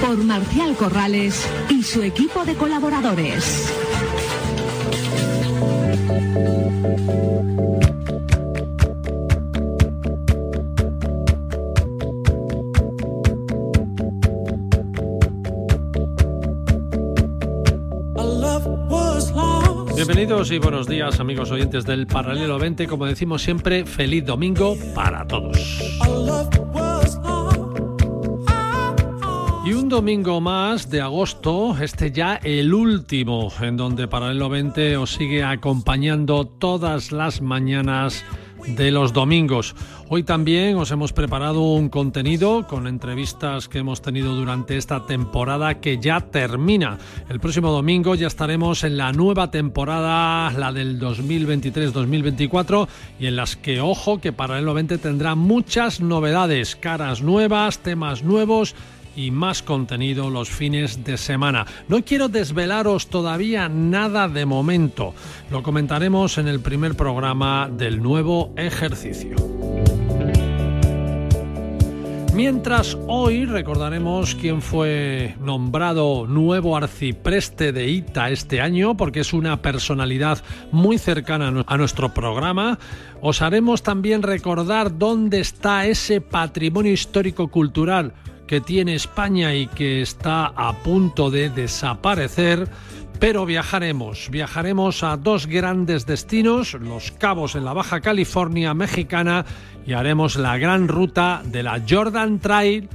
por Marcial Corrales y su equipo de colaboradores. Bienvenidos y buenos días amigos oyentes del Paralelo 20. Como decimos siempre, feliz domingo para todos. Y un domingo más de agosto, este ya el último, en donde Paralelo 20 os sigue acompañando todas las mañanas de los domingos. Hoy también os hemos preparado un contenido con entrevistas que hemos tenido durante esta temporada que ya termina. El próximo domingo ya estaremos en la nueva temporada, la del 2023-2024, y en las que, ojo, que Paralelo 20 tendrá muchas novedades, caras nuevas, temas nuevos y más contenido los fines de semana. No quiero desvelaros todavía nada de momento. Lo comentaremos en el primer programa del nuevo ejercicio. Mientras hoy recordaremos quién fue nombrado nuevo arcipreste de ITA este año, porque es una personalidad muy cercana a nuestro programa, os haremos también recordar dónde está ese patrimonio histórico-cultural que tiene España y que está a punto de desaparecer, pero viajaremos, viajaremos a dos grandes destinos, Los Cabos en la Baja California mexicana y haremos la gran ruta de la Jordan Trail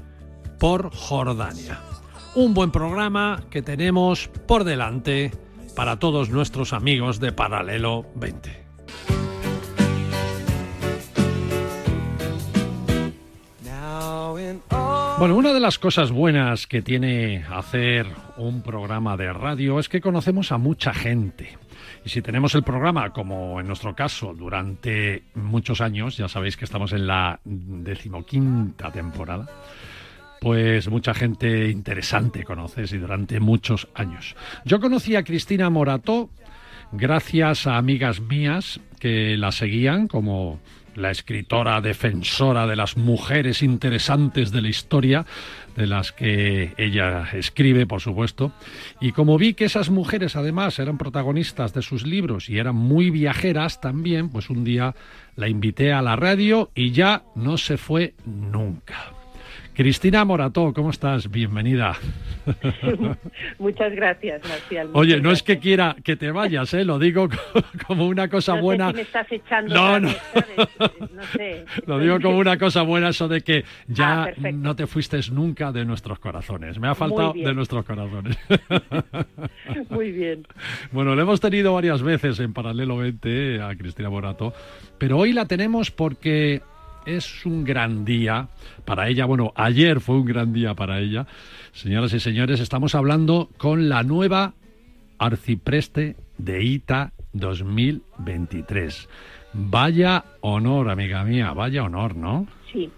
por Jordania. Un buen programa que tenemos por delante para todos nuestros amigos de Paralelo 20. Bueno, una de las cosas buenas que tiene hacer un programa de radio es que conocemos a mucha gente. Y si tenemos el programa, como en nuestro caso, durante muchos años, ya sabéis que estamos en la decimoquinta temporada, pues mucha gente interesante conoces y durante muchos años. Yo conocí a Cristina Morató gracias a amigas mías que la seguían como la escritora defensora de las mujeres interesantes de la historia, de las que ella escribe, por supuesto. Y como vi que esas mujeres además eran protagonistas de sus libros y eran muy viajeras también, pues un día la invité a la radio y ya no se fue nunca. Cristina Morató, ¿cómo estás? Bienvenida. Muchas gracias, Marcial. Oye, no es que quiera que te vayas, ¿eh? lo digo como una cosa buena. me estás echando no, no. no sé. Lo digo como una cosa buena, eso de que ya ah, no te fuiste nunca de nuestros corazones. Me ha faltado de nuestros corazones. Muy bien. Bueno, lo hemos tenido varias veces en paralelo 20 a Cristina Morató, pero hoy la tenemos porque es un gran día para ella. Bueno, ayer fue un gran día para ella. Señoras y señores, estamos hablando con la nueva arcipreste de ITA 2023. Vaya honor, amiga mía, vaya honor, ¿no? Sí,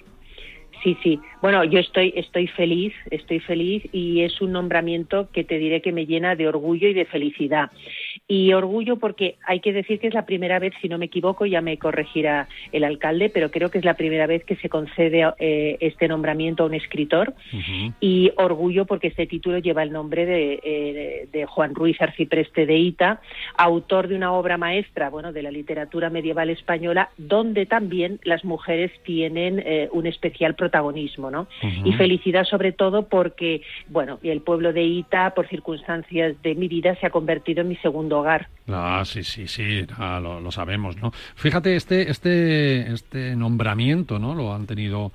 sí, sí. Bueno, yo estoy, estoy feliz, estoy feliz y es un nombramiento que te diré que me llena de orgullo y de felicidad. Y orgullo porque hay que decir que es la primera vez, si no me equivoco, ya me corregirá el alcalde, pero creo que es la primera vez que se concede eh, este nombramiento a un escritor. Y orgullo porque este título lleva el nombre de, eh, de, Juan Ruiz Arcipreste de Ita, autor de una obra maestra, bueno, de la literatura medieval española, donde también las mujeres tienen eh, un especial protagonismo, ¿no? Y felicidad sobre todo porque, bueno, el pueblo de Ita, por circunstancias de mi vida, se ha convertido en mi segundo hogar. Ah, sí, sí, sí, ah, lo, sabemos, ¿no? Fíjate, este, este, este nombramiento, ¿no? Lo han tenido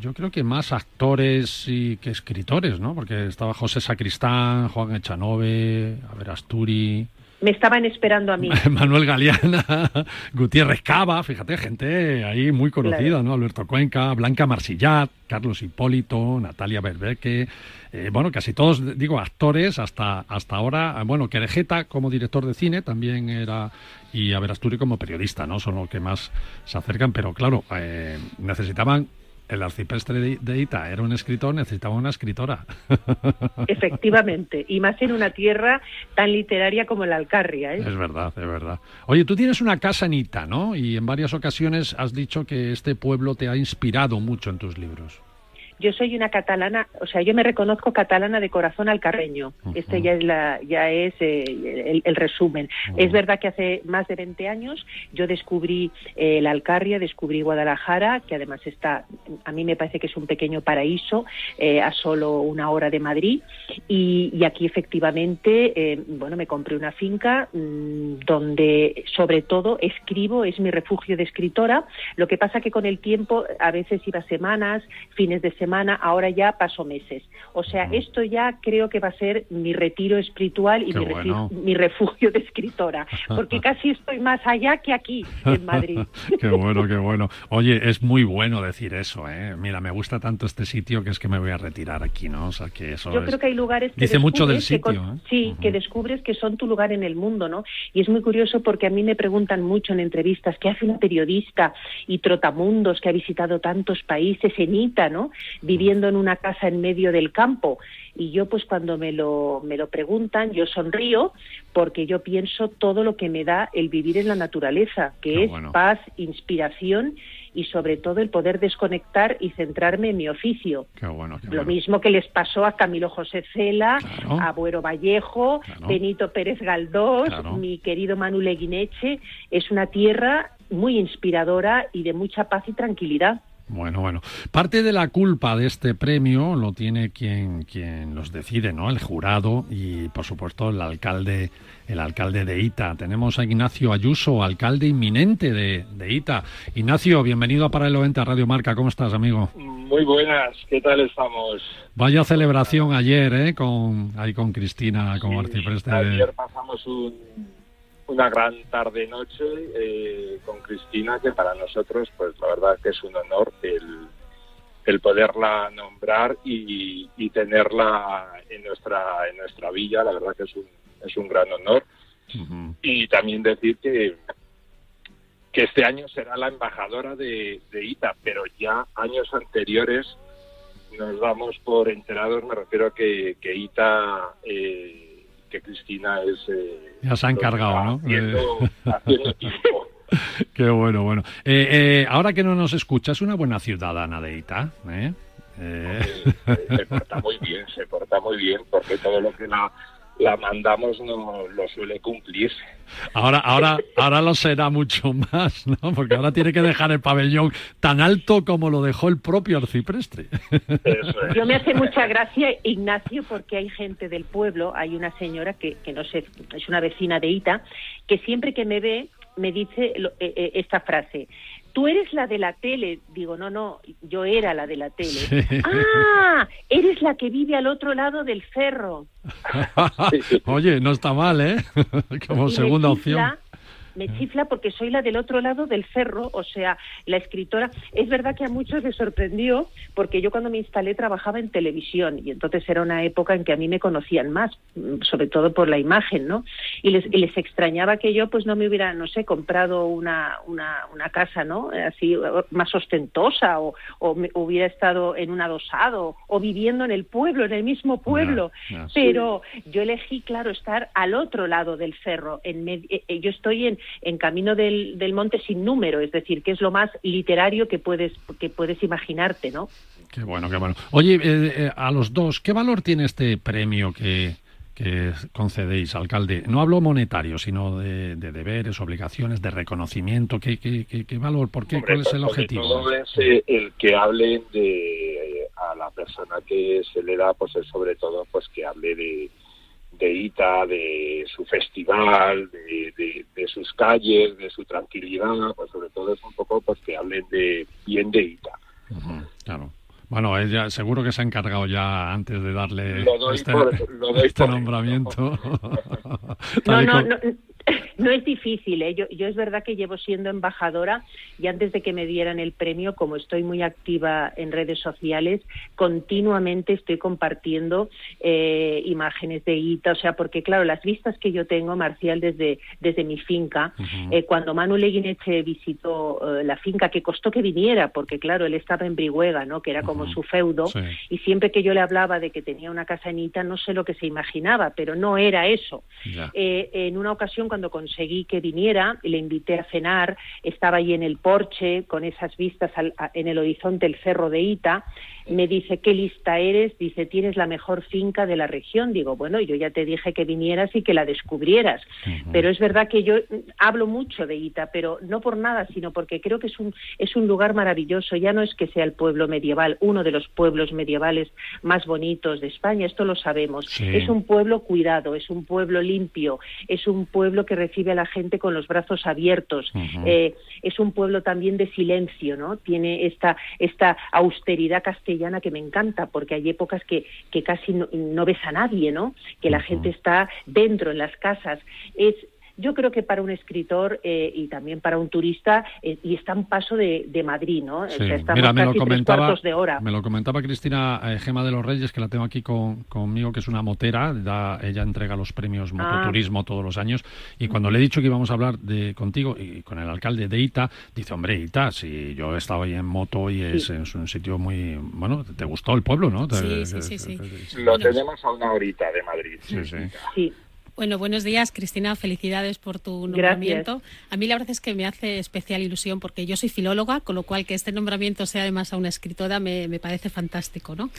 yo creo que más actores y que escritores, ¿no? Porque estaba José Sacristán, Juan Echanove, a ver, Asturi, me estaban esperando a mí. Manuel Galeana, Gutiérrez Cava, fíjate, gente ahí muy conocida, ¿no? Alberto Cuenca, Blanca Marsillat, Carlos Hipólito, Natalia Berbeque, eh, bueno, casi todos, digo, actores hasta, hasta ahora. Bueno, Querejeta como director de cine también era, y Averasturi como periodista, ¿no? Son los que más se acercan, pero claro, eh, necesitaban el arcipreste de Ita era un escritor, necesitaba una escritora. Efectivamente, y más en una tierra tan literaria como la Alcarria. ¿eh? Es verdad, es verdad. Oye, tú tienes una casa en Ita, ¿no? Y en varias ocasiones has dicho que este pueblo te ha inspirado mucho en tus libros yo soy una catalana, o sea, yo me reconozco catalana de corazón alcarreño. Este ya es, la, ya es eh, el, resumen. Es verdad que hace más de 20 años yo descubrí eh, la Alcarria, descubrí Guadalajara, que además está, a mí me parece que es un pequeño paraíso eh, a solo una hora de Madrid. Y, aquí efectivamente, bueno, me compré una finca mm, donde sobre todo escribo, es mi refugio de escritora. Lo que pasa que con el tiempo a veces iba semanas, fines de semana, ahora ya paso meses. O sea, esto ya creo que va a ser mi retiro espiritual y mi, refugio, de escritora, porque casi estoy más allá que aquí, en Madrid. qué bueno, qué bueno. Oye, es muy bueno decir eso, ¿eh? Mira, me gusta tanto este sitio que es que me voy a retirar aquí, ¿no? O sea, que eso Yo creo que hay lugares que Dice mucho del sitio, ¿eh? Sí, que descubres que son tu lugar en el mundo, ¿no? Y es muy curioso porque a mí me preguntan mucho en entrevistas qué hace una periodista y trotamundos que ha visitado tantos países en ITA, ¿no? Viviendo en una casa en medio del campo. Y yo pues cuando me lo, me lo preguntan, yo sonrío porque yo pienso todo lo que me da el vivir en la naturaleza, que es paz, inspiración y sobre todo el poder desconectar y centrarme en mi oficio. Lo mismo que les pasó a Camilo José Cela, a Buero Vallejo, Benito Pérez Galdós, mi querido Manu Leguineche. Es una tierra muy inspiradora y de mucha paz y tranquilidad. Bueno, bueno. Parte de la culpa de este premio lo tiene quien, quien los decide, ¿no? El jurado y, por supuesto, el alcalde, el alcalde de Ita. Tenemos a Ignacio Ayuso, alcalde inminente de, de Ita. Ignacio, bienvenido a Para el 90 Radio Marca. ¿Cómo estás, amigo? Muy buenas. ¿Qué tal estamos? Vaya celebración ayer, ¿eh? Con, ahí con Cristina, como arcipreste. Ayer pasamos un una gran tarde-noche eh, con Cristina, que para nosotros, pues la verdad que es un honor el, el poderla nombrar y, tenerla en nuestra, en nuestra villa, la verdad que es un, es un gran honor. Y también decir que, que este año será la embajadora de, ITA, pero ya años anteriores nos damos por enterados, me refiero a que, que ITA... Eh, que Cristina es... Eh, ya se ha encargado, ¿no? Haciendo, tiempo. Qué bueno, bueno. Eh, eh, ahora que no nos escuchas, una buena ciudadana de Ita, ¿eh? Se porta muy bien, se porta muy bien, porque todo lo que la la mandamos no lo suele cumplir. Ahora, ahora, ahora lo será mucho más, ¿no? Porque ahora tiene que dejar el pabellón tan alto como lo dejó el propio arcipreste. Yo me hace mucha gracia, Ignacio, porque hay gente del pueblo, hay una señora que, que no sé, es una vecina de Ita, que siempre que me ve me dice eh, eh, esta frase, tú eres la de la tele. Digo, no, no, yo era la de la tele. Ah, eres la que vive al otro lado del cerro. Oye, no está mal, ¿eh? Como segunda opción me chifla porque soy la del otro lado del cerro, o sea, la escritora. Es verdad que a muchos les sorprendió porque yo cuando me instalé trabajaba en televisión y entonces era una época en que a mí me conocían más, mm, sobre todo por la imagen, ¿no? Y les, les extrañaba que yo pues no me hubiera, no sé, comprado una, una, una casa, ¿no? Así más ostentosa o, o hubiera estado en un adosado o viviendo en el pueblo, en el mismo pueblo. Pero yo elegí, claro, estar al otro lado del cerro. En eh, eh, yo estoy en, en Camino del, Monte sin número, es decir, que es lo más literario que puedes, que puedes imaginarte, ¿no? Qué bueno, qué bueno. Oye, eh, eh, a los dos, ¿qué valor tiene este premio que, concedéis, alcalde? No hablo monetario, sino de, deberes, obligaciones, de reconocimiento. ¿Qué, qué, qué, valor? ¿Por qué? ¿Cuál es el objetivo? Todo es eh, el que hable de a la persona que se le da, pues es sobre todo pues que hable de de Ita, de su festival, de, sus calles, de su tranquilidad, pues sobre todo es un poco pues que hablen de bien de Ita. claro. Bueno, ella seguro que se ha encargado ya antes de darle este, este nombramiento. no, no, no, no es difícil, ¿eh? yo, yo, es verdad que llevo siendo embajadora y antes de que me dieran el premio, como estoy muy activa en redes sociales, continuamente estoy compartiendo eh, imágenes de ITA, o sea, porque claro, las vistas que yo tengo, Marcial, desde, desde mi finca, eh, cuando Manuel Leguineche visitó eh, la finca, que costó que viniera, porque claro, él estaba en Brihuega, ¿no? que era como su feudo, y siempre que yo le hablaba de que tenía una casa en ITA, no sé lo que se imaginaba, pero no era eso. en una ocasión, cuando conseguí que viniera, le invité a cenar, estaba ahí en el porche con esas vistas en el horizonte el cerro de Ita, me dice, ¿qué lista eres? Dice, tienes la mejor finca de la región. Digo, bueno, yo ya te dije que vinieras y que la descubrieras. Pero es verdad que yo hablo mucho de Ita, pero no por nada, sino porque creo que es un, es un lugar maravilloso. Ya no es que sea el pueblo medieval, uno de los pueblos medievales más bonitos de España, esto lo sabemos. Es un pueblo cuidado, es un pueblo limpio, es un pueblo que recibe a la gente con los brazos abiertos, eh, es un pueblo también de silencio, ¿no? Tiene esta, esta austeridad castellana que me encanta, porque hay épocas que, que casi no, no, ves a nadie, ¿no? Que la gente está dentro, en las casas. Es, yo creo que para un escritor eh, y también para un turista, eh, y está un paso de, Madrid, ¿no? Mira, me lo comentaba, de hora. Me lo comentaba Cristina eh, Gema de los Reyes, que la tengo aquí conmigo, que es una motera, da, ella entrega los premios ah. mototurismo todos los años, y cuando le he dicho que íbamos a hablar de contigo y con el alcalde de Ita, dice, hombre, Ita, si yo he estado ahí en moto y es, un sitio muy, bueno, te gustó el pueblo, ¿no? Sí, sí, sí, Lo tenemos a una horita de Madrid. Sí, sí. Bueno, buenos días, Cristina. Felicidades por tu nombramiento. A mí la verdad es que me hace especial ilusión porque yo soy filóloga, con lo cual que este nombramiento sea además a una escritora me, me parece fantástico, ¿no?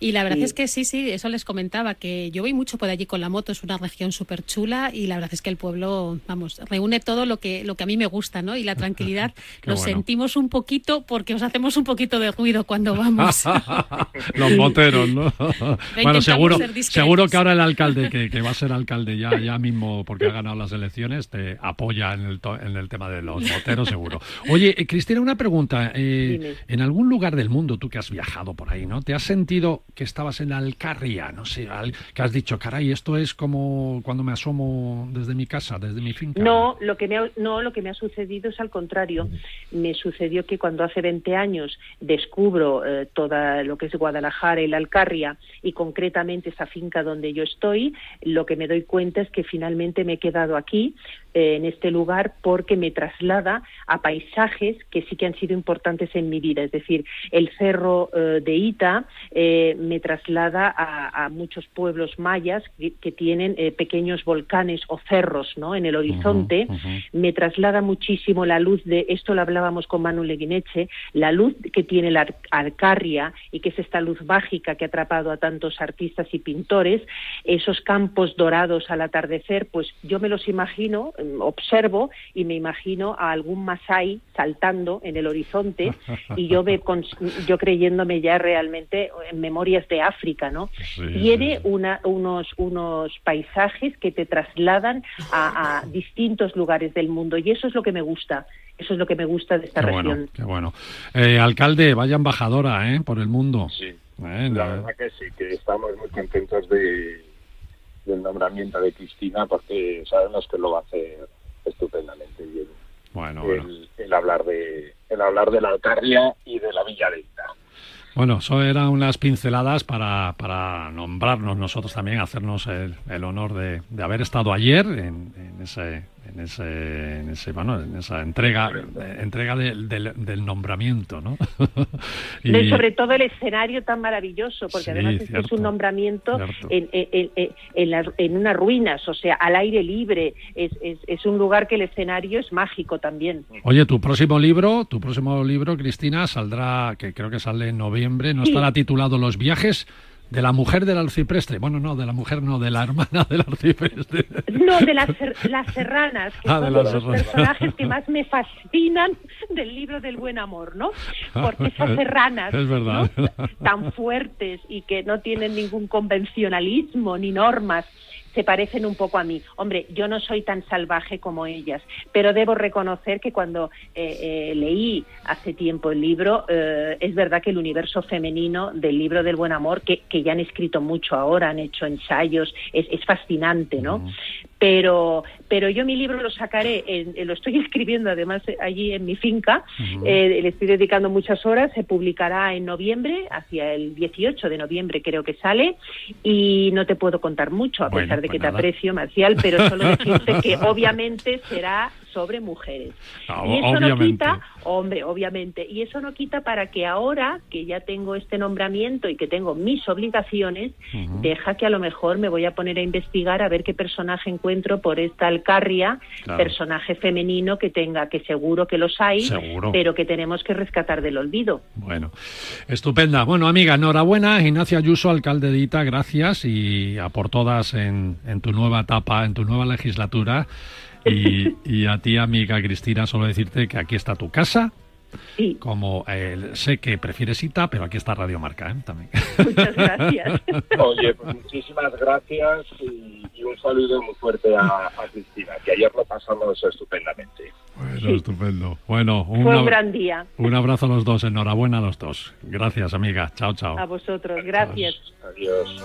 Y la verdad es que sí, sí, eso les comentaba, que yo voy mucho por allí con la moto, es una región súper chula y la verdad es que el pueblo, vamos, reúne todo lo que, lo que a mí me gusta, ¿no? Y la tranquilidad lo sentimos un poquito porque os hacemos un poquito de ruido cuando vamos. Los moteros, ¿no? bueno, seguro, seguro que ahora el alcalde, que, que, va a ser alcalde ya, ya mismo porque ha ganado las elecciones, te apoya en el, en el tema de los moteros, seguro. Oye, eh, Cristina, una pregunta. Eh, en algún lugar del mundo, tú que has viajado por ahí, ¿no? ¿Te has sentido que estabas en Alcarria, no sé, que has dicho, caray, esto es como cuando me asomo desde mi casa, desde mi finca. No, lo que me ha, no, lo que me ha sucedido es al contrario. Me sucedió que cuando hace 20 años descubro eh, toda lo que es Guadalajara y la Alcarria y concretamente esa finca donde yo estoy, lo que me doy cuenta es que finalmente me he quedado aquí eh, en este lugar porque me traslada a paisajes que sí que han sido importantes en mi vida. Es decir, el cerro eh, de Ita eh, me traslada a, muchos pueblos mayas que, tienen pequeños volcanes o cerros ¿no? en el horizonte. Me traslada muchísimo la luz de, esto lo hablábamos con Manuel Leguineche, la luz que tiene la Alcarria y que es esta luz mágica que ha atrapado a tantos artistas y pintores, esos campos dorados al atardecer, pues yo me los imagino observo y me imagino a algún masái saltando en el horizonte y yo me yo creyéndome ya realmente en memorias de África, ¿no? Tiene una, unos unos paisajes que te trasladan a, distintos lugares del mundo y eso es lo que me gusta. Eso es lo que me gusta de esta región. Bueno, qué bueno. Eh, alcalde, vaya embajadora ¿eh? por el mundo. Sí. Eh, la verdad que sí, que estamos muy contentos de, del nombramiento de Cristina porque sabemos que lo va a hacer estupendamente bien. Bueno, el, hablar de el hablar de la Alcarria y de la Villa de Bueno, eso eran unas pinceladas para, para nombrarnos nosotros también, hacernos el, el honor de, de, haber estado ayer en, en ese en ese, en ese bueno, en esa entrega entrega del, del, nombramiento, ¿no? y... sobre todo el escenario tan maravilloso, porque además es, un nombramiento en, en, en, en, unas ruinas, o sea, al aire libre, es, es, es, un lugar que el escenario es mágico también. Oye, tu próximo libro, tu próximo libro, Cristina, saldrá, que creo que sale en noviembre, no estará titulado Los viajes de la mujer del arcipreste. Bueno, no, de la mujer no, de la hermana del arcipreste. No, de las, las serranas, que ah, son los personajes que más me fascinan del libro del buen amor, ¿no? Porque esas serranas es verdad. tan fuertes y que no tienen ningún convencionalismo ni normas se parecen un poco a mí. Hombre, yo no soy tan salvaje como ellas, pero debo reconocer que cuando eh, leí hace tiempo el libro, es verdad que el universo femenino del libro del buen amor, que, ya han escrito mucho ahora, han hecho ensayos, es, fascinante, ¿no? Pero pero yo mi libro lo sacaré, lo estoy escribiendo además allí en mi finca, eh, le estoy dedicando muchas horas, se publicará en noviembre, hacia el 18 de noviembre creo que sale, y no te puedo contar mucho, a pesar de pues que te aprecio, Marcial, pero solo decirte que obviamente será sobre mujeres. Ah, y eso no quita, hombre, obviamente, y eso no quita para que ahora que ya tengo este nombramiento y que tengo mis obligaciones, deja que a lo mejor me voy a poner a investigar a ver qué personaje encuentro por esta alcarria, personaje femenino que tenga, que seguro que los hay, pero que tenemos que rescatar del olvido. Bueno, estupenda. Bueno, amiga, enhorabuena, Ignacia Ayuso, alcalde de Ita, gracias y a por todas en, en tu nueva etapa, en tu nueva legislatura. Y, a ti, amiga Cristina, solo decirte que aquí está tu casa. Sí. Como eh, sé que prefieres cita, pero aquí está Radio Marca ¿eh? también. Muchas gracias. Oye, pues muchísimas gracias y, un saludo muy fuerte a, Cristina, que ayer lo pasamos estupendamente. Bueno, estupendo. Bueno, un, Fue un gran día. Un abrazo a los dos, enhorabuena a los dos. Gracias, amiga. Chao, chao. A vosotros, gracias. Adiós.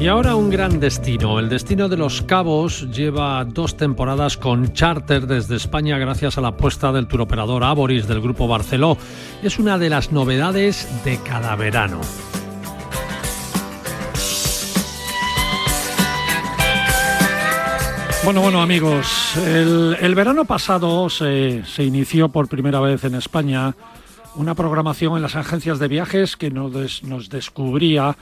Y ahora un gran destino. El destino de los Cabos lleva dos temporadas con charter desde España gracias a la apuesta del turoperador Aboris del grupo Barceló. Es una de las novedades de cada verano. Bueno, bueno amigos, el, verano pasado se, inició por primera vez en España una programación en las agencias de viajes que nos descubría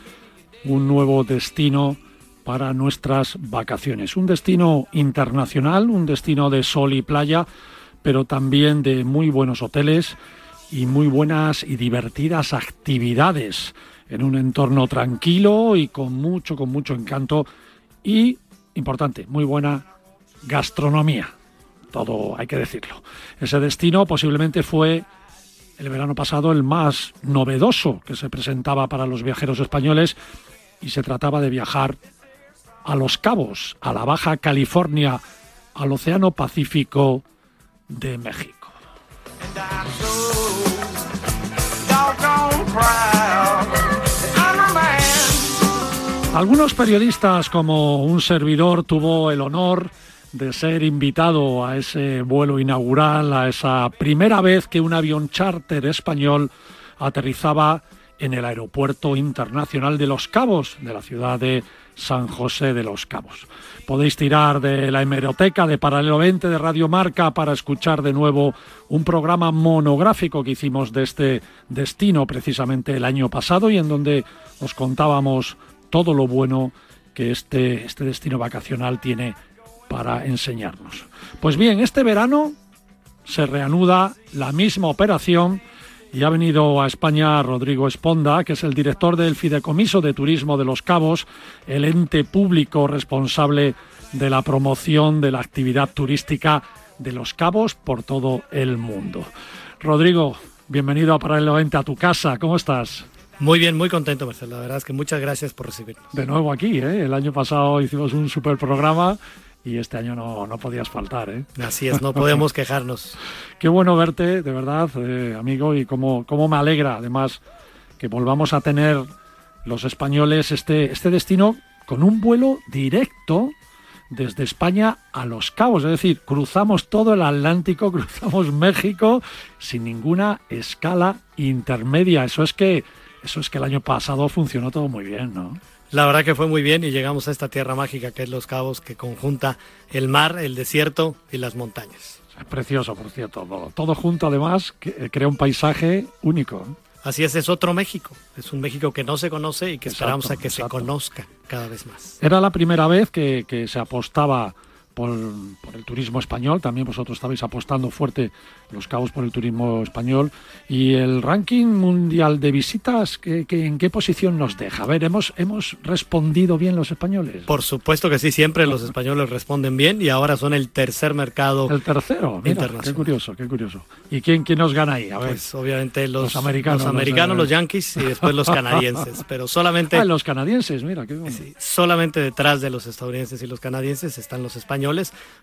un nuevo destino para nuestras vacaciones. Un destino internacional, un destino de sol y playa, pero también de muy buenos hoteles y muy buenas y divertidas actividades en un entorno tranquilo y con mucho, con mucho encanto y, importante, muy buena gastronomía. Todo hay que decirlo. Ese destino posiblemente fue el verano pasado el más novedoso que se presentaba para los viajeros españoles y se trataba de viajar a Los Cabos, a la Baja California, al Océano Pacífico de México. Algunos periodistas, como un servidor, tuvo el honor de ser invitado a ese vuelo inaugural, a esa primera vez que un avión charter español aterrizaba en el Aeropuerto Internacional de Los Cabos, de la ciudad de San José de los Cabos. Podéis tirar de la hemeroteca de Paralelo 20 de Radio Marca para escuchar de nuevo un programa monográfico que hicimos de este destino precisamente el año pasado y en donde os contábamos todo lo bueno que este, este destino vacacional tiene para enseñarnos. Pues bien, este verano se reanuda la misma operación y ha venido a España Rodrigo Esponda, que es el director del Fideicomiso de Turismo de Los Cabos, el ente público responsable de la promoción de la actividad turística de Los Cabos por todo el mundo. Rodrigo, bienvenido a Paralelamente a tu casa, ¿cómo estás? Muy bien, muy contento, Marcelo. La verdad es que muchas gracias por recibirnos. De nuevo aquí, ¿eh? El año pasado hicimos un super programa y este año no, no podías faltar. ¿eh? Así es, no podemos quejarnos. Qué bueno verte, de verdad, eh, amigo, y cómo, cómo me alegra, además, que volvamos a tener los españoles este, este destino con un vuelo directo desde España a Los Cabos, es decir, cruzamos todo el Atlántico, cruzamos México sin ninguna escala intermedia. Eso es que eso es que el año pasado funcionó todo muy bien, ¿no? La verdad que fue muy bien y llegamos a esta tierra mágica que es Los Cabos, que conjunta el mar, el desierto y las montañas. Es precioso, por cierto. Todo, junto, además, que eh, crea un paisaje único. Así es, es otro México. Es un México que no se conoce y que esperamos a que se conozca cada vez más. Era la primera vez que, que se apostaba por, el turismo español. También vosotros estabais apostando fuerte los cabos por el turismo español. Y el ranking mundial de visitas, ¿qué, en qué posición nos deja? A ver, ¿hemos, ¿hemos respondido bien los españoles? Por supuesto que sí, siempre los españoles responden bien y ahora son el tercer mercado. El tercero, mira, qué curioso, qué curioso. ¿Y quién, quién nos gana ahí? A ver. Pues obviamente los, americanos, los, americanos, los, yankees y después los canadienses, pero solamente... Ah, los canadienses, mira, qué sí, Solamente detrás de los estadounidenses y los canadienses están los españoles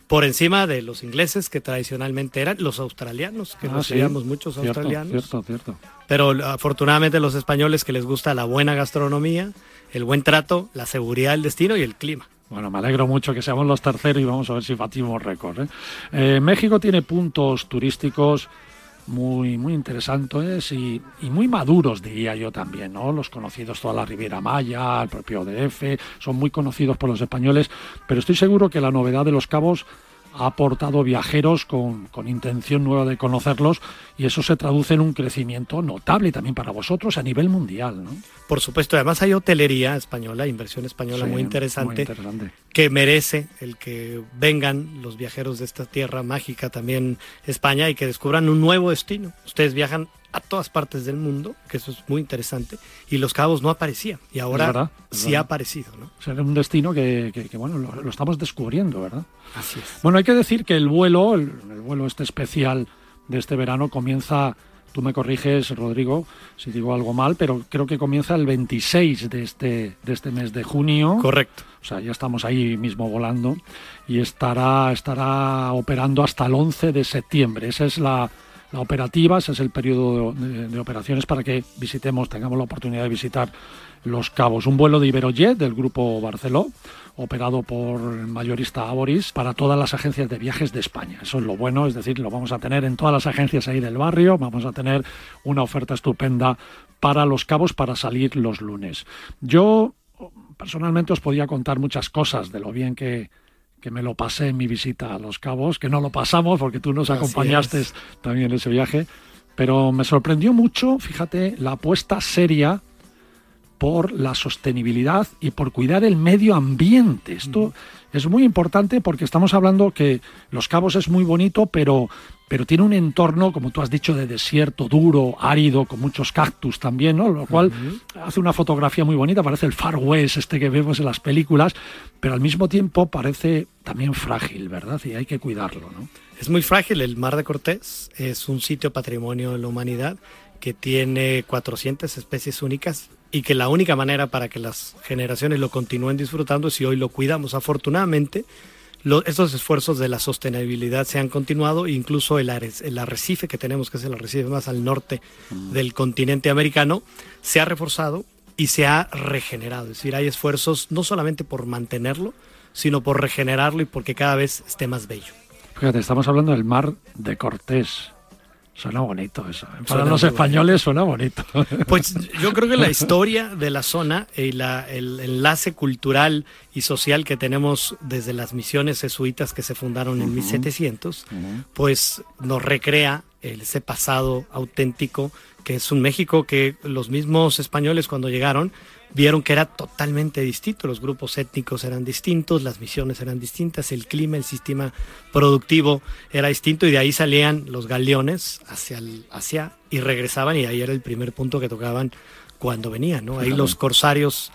por encima de los ingleses que tradicionalmente eran los australianos, que ah, nos seguíamos muchos australianos. Cierto, cierto. Pero afortunadamente los españoles que les gusta la buena gastronomía, el buen trato, la seguridad del destino y el clima. Bueno, me alegro mucho que seamos los terceros y vamos a ver si batimos récord. ¿eh? Eh, México tiene puntos turísticos muy, muy interesantes y, y, muy maduros, diría yo también, ¿no? Los conocidos, toda la Riviera Maya, el propio DF, son muy conocidos por los españoles, pero estoy seguro que la novedad de los cabos ha aportado viajeros con, intención nueva de conocerlos y eso se traduce en un crecimiento notable también para vosotros a nivel mundial. ¿no? Por supuesto, además hay hotelería española, inversión española muy, interesante, que merece el que vengan los viajeros de esta tierra mágica también España y que descubran un nuevo destino. Ustedes viajan a todas partes del mundo, que eso es muy interesante, y Los Cabos no aparecía, y ahora sí ha aparecido. ¿no? O sea, es un destino que, bueno, lo, estamos descubriendo, ¿verdad? Así es. Bueno, hay que decir que el vuelo, el, vuelo este especial de este verano comienza, tú me corriges, Rodrigo, si digo algo mal, pero creo que comienza el 26 de este, de este mes de junio. Correcto. O sea, ya estamos ahí mismo volando y estará, estará operando hasta el 11 de septiembre. Esa es la, la operativa, ese es el periodo de, operaciones para que visitemos, tengamos la oportunidad de visitar Los Cabos. Un vuelo de Iberojet del grupo Barceló, operado por el mayorista Aboris para todas las agencias de viajes de España. Eso es lo bueno, es decir, lo vamos a tener en todas las agencias ahí del barrio, vamos a tener una oferta estupenda para Los Cabos para salir los lunes. Yo personalmente os podía contar muchas cosas de lo bien que que me lo pasé en mi visita a Los Cabos, que no lo pasamos porque tú nos acompañaste también en ese viaje, pero me sorprendió mucho, fíjate, la apuesta seria por la sostenibilidad y por cuidar el medio ambiente. Esto es muy importante porque estamos hablando que Los Cabos es muy bonito, pero, pero tiene un entorno, como tú has dicho, de desierto duro, árido, con muchos cactus también, ¿no? Lo cual hace una fotografía muy bonita, parece el Far West este que vemos en las películas, pero al mismo tiempo parece también frágil, ¿verdad? Y hay que cuidarlo, ¿no? Es muy frágil. El Mar de Cortés es un sitio patrimonio de la humanidad que tiene 400 especies únicas y que la única manera para que las generaciones lo continúen disfrutando es si hoy lo cuidamos. Afortunadamente, estos esfuerzos de la sostenibilidad se han continuado, incluso el, el, arrecife que tenemos, que es el arrecife más al norte mm. del continente americano, se ha reforzado y se ha regenerado. Es decir, hay esfuerzos no solamente por mantenerlo, sino por regenerarlo y porque cada vez esté más bello. Fíjate, estamos hablando del mar de Cortés, Suena bonito eso. ¿eh? Para los españoles suena bonito. Pues yo creo que la historia de la zona y la, el enlace cultural y social que tenemos desde las misiones jesuitas que se fundaron en 1700, pues nos recrea ese pasado auténtico que es un México que los mismos españoles cuando llegaron vieron que era totalmente distinto, los grupos étnicos eran distintos, las misiones eran distintas, el clima, el sistema productivo era distinto y de ahí salían los galeones hacia, el, hacia y regresaban y ahí era el primer punto que tocaban cuando venían, ¿no? Ahí los corsarios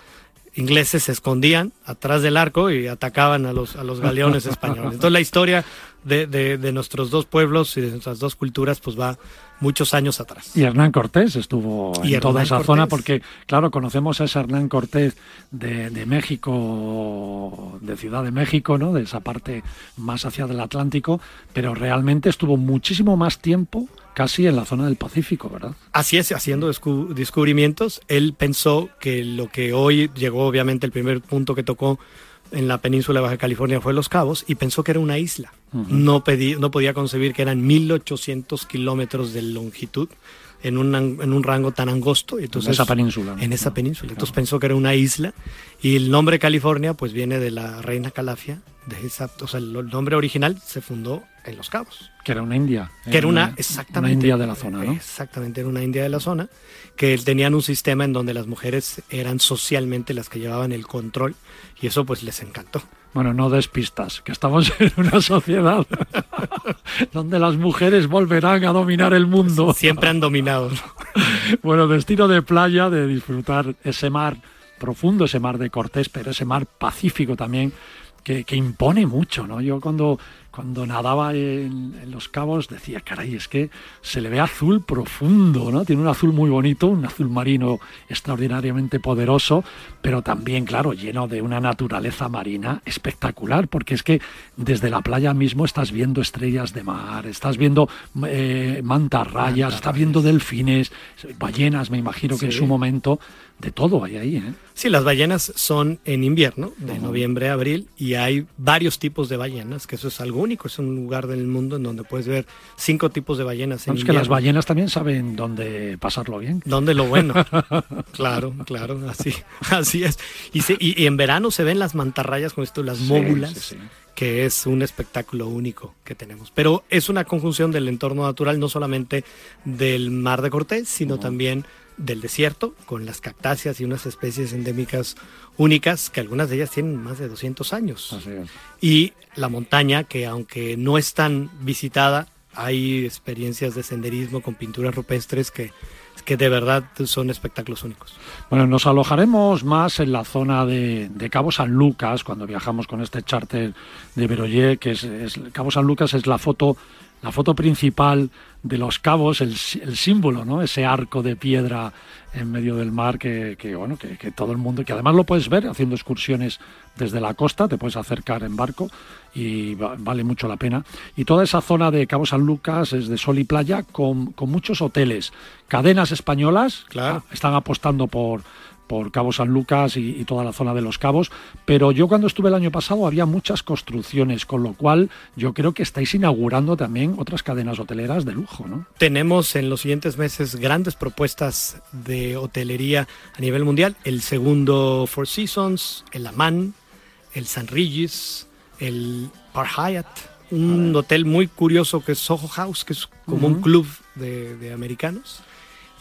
ingleses se escondían atrás del arco y atacaban a los, a los galeones españoles. Entonces la historia de, de, nuestros dos pueblos y de nuestras dos culturas pues va muchos años atrás. Y Hernán Cortés estuvo en toda esa zona porque, claro, conocemos a ese Hernán Cortés de, de, México, de Ciudad de México, ¿no? De esa parte más hacia del Atlántico, pero realmente estuvo muchísimo más tiempo casi en la zona del Pacífico, ¿verdad? Así es, haciendo descubrimientos, él pensó que lo que hoy llegó, obviamente, el primer punto que tocó en la península de Baja California fue Los Cabos y pensó que era una isla. no, no podía concebir que eran 1800 kilómetros de longitud en un, en un rango tan angosto. Entonces, en esa península. En esa península. Entonces pensó que era una isla y el nombre California pues viene de la reina Calafia, de esa, o sea, el nombre original se fundó en Los Cabos. Que era una India. Que era una, exactamente. Una India de la zona, ¿no? Exactamente, era una India de la zona, que tenían un sistema en donde las mujeres eran socialmente las que llevaban el control y eso pues les encantó. Bueno, no despistas, que estamos en una sociedad donde las mujeres volverán a dominar el mundo. Siempre han dominado. bueno, destino de playa, de disfrutar ese mar profundo, ese mar de Cortés, pero ese mar pacífico también, que, que impone mucho, ¿no? Yo cuando cuando nadaba en, los cabos decía, caray, es que se le ve azul profundo, ¿no? Tiene un azul muy bonito, un azul marino extraordinariamente poderoso, pero también, claro, lleno de una naturaleza marina espectacular, porque es que desde la playa mismo estás viendo estrellas de mar, estás viendo eh, mantarrayas, estás viendo delfines, ballenas, me imagino que en su momento de todo hay ahí. ¿eh? Sí, las ballenas son en invierno, de noviembre a abril, y hay varios tipos de ballenas, que eso es algo único, es un lugar del mundo en donde puedes ver cinco tipos de ballenas. En es que las ballenas también saben dónde pasarlo bien. Dónde lo bueno. claro, claro, así, así es. Y, y, en verano se ven las mantarrayas con esto, las móbulas. que es un espectáculo único que tenemos. Pero es una conjunción del entorno natural, no solamente del Mar de Cortés, sino también del desierto, con las cactáceas y unas especies endémicas únicas, que algunas de ellas tienen más de 200 años. Y la montaña, que aunque no es tan visitada, hay experiencias de senderismo con pinturas rupestres que, que de verdad son espectáculos únicos. Bueno, nos alojaremos más en la zona de, Cabo San Lucas, cuando viajamos con este charter de Beroyer, que es, es Cabo San Lucas es la foto la foto principal de los cabos, el, símbolo, ¿no? Ese arco de piedra en medio del mar que, bueno, que, todo el mundo, que además lo puedes ver haciendo excursiones desde la costa, te puedes acercar en barco y vale mucho la pena. Y toda esa zona de Cabo San Lucas es de sol y playa con, con muchos hoteles, cadenas españolas, claro. están apostando por por Cabo San Lucas y, toda la zona de los cabos, pero yo cuando estuve el año pasado había muchas construcciones, con lo cual yo creo que estáis inaugurando también otras cadenas hoteleras de lujo, ¿no? Tenemos en los siguientes meses grandes propuestas de hotelería a nivel mundial, el segundo Four Seasons, el Amman, el San Regis, el Par Hyatt, un hotel muy curioso que es Soho House, que es como un club de americanos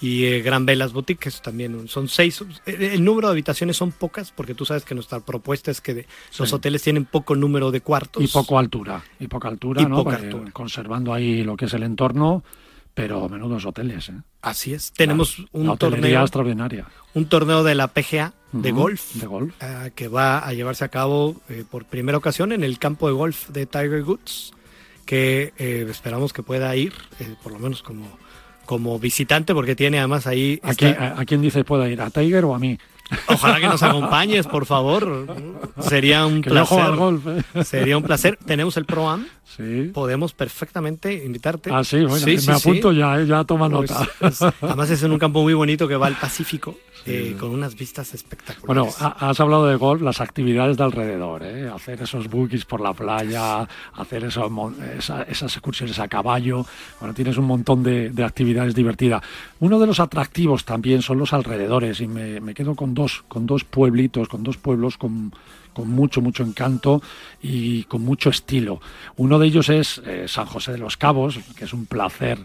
y eh, Gran Velas Boutiques también son seis. Eh, el número de habitaciones son pocas porque tú sabes que nuestra propuesta es que los hoteles tienen poco número de cuartos. Y poco altura, y poca altura, ¿no? Conservando ahí lo que es el entorno, pero menudos hoteles. ¿eh? Así es. Tenemos un torneo extraordinaria. Un torneo de la PGA de golf, de golf. que va a llevarse a cabo por primera ocasión en el campo de golf de Tiger Woods, que esperamos que pueda ir, por lo menos como como visitante, porque tiene además ahí... ¿A, quién, dice pueda ir? ¿A Tiger o a mí? Ojalá que nos acompañes, por favor. Sería un placer. golf, ¿eh? Sería un placer. Tenemos el Pro Am. Sí. Podemos perfectamente invitarte. Ah, sí, bueno, me apunto ya, ¿eh? ya toma pues, nota. además es en un campo muy bonito que va al Pacífico. Eh, con unas vistas espectaculares. Bueno, has hablado de golf, las actividades de alrededor, ¿eh? hacer esos bookies por la playa, hacer esos, esas excursiones a caballo, bueno, tienes un montón de, actividades divertidas. Uno de los atractivos también son los alrededores y me, quedo con con dos pueblitos, con dos pueblos con con mucho, mucho encanto y con mucho estilo. Uno de ellos es eh, San José de los Cabos, que es un placer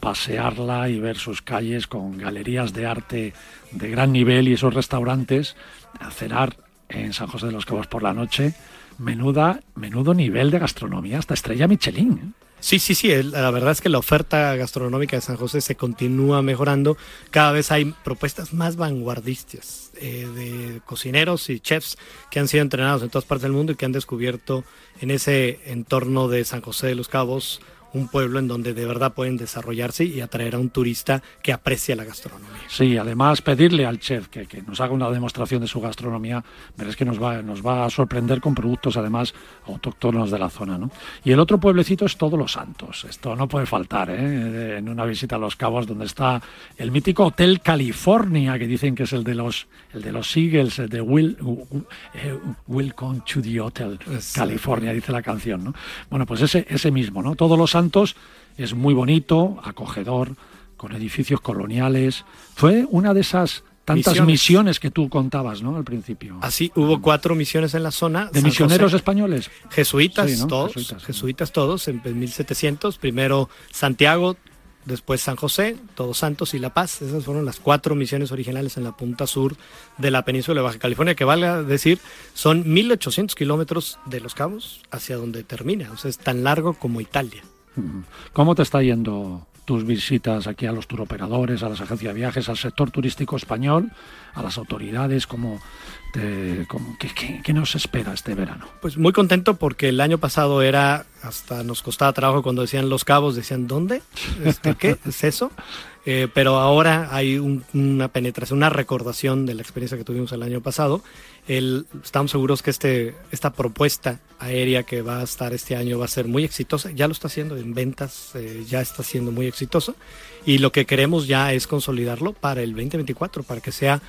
pasearla y ver sus calles con galerías de arte de gran nivel y esos restaurantes, a cenar en San José de los Cabos por la noche, menuda, menudo nivel de gastronomía, hasta estrella Michelin. ¿eh? Sí, sí, sí, la verdad es que la oferta gastronómica de San José se continúa mejorando, cada vez hay propuestas más vanguardistas eh, de cocineros y chefs que han sido entrenados en todas partes del mundo y que han descubierto en ese entorno de San José de los Cabos un pueblo en donde de verdad pueden desarrollarse y atraer a un turista que aprecia la gastronomía. Sí, además pedirle al chef que, nos haga una demostración de su gastronomía, verás que nos va, nos va a sorprender con productos además autóctonos de la zona. ¿no? Y el otro pueblecito es Todos los Santos. Esto no puede faltar ¿eh? en una visita a Los Cabos, donde está el mítico Hotel California, que dicen que es el de los, el de los Eagles, el de Will, Welcome to the Hotel California, dice la canción. ¿no? Bueno, pues ese, ese mismo, ¿no? Todos los Santos es muy bonito, acogedor, con edificios coloniales. Fue una de esas tantas misiones. que tú contabas, ¿no? Al principio. Así, hubo cuatro misiones en la zona. ¿De misioneros españoles? Jesuitas, todos. Jesuitas, todos, en 1700. Primero Santiago, después San José, Todos Santos y La Paz. Esas fueron las cuatro misiones originales en la punta sur de la península de Baja California, que valga decir, son 1800 kilómetros de Los Cabos hacia donde termina. O sea, es tan largo como Italia. ¿Cómo te está yendo tus visitas aquí a los turoperadores, a las agencias de viajes, al sector turístico español, a las autoridades? ¿Cómo qué, nos espera este verano? Pues muy contento porque el año pasado era, hasta nos costaba trabajo cuando decían Los Cabos, decían ¿dónde? Este, ¿Qué es eso? Eh, pero ahora hay una penetración, una recordación de la experiencia que tuvimos el año pasado. estamos seguros que este, esta propuesta aérea que va a estar este año va a ser muy exitosa. Ya lo está haciendo en ventas, eh, ya está siendo muy exitoso. Y lo que queremos ya es consolidarlo para el 2024, para que sea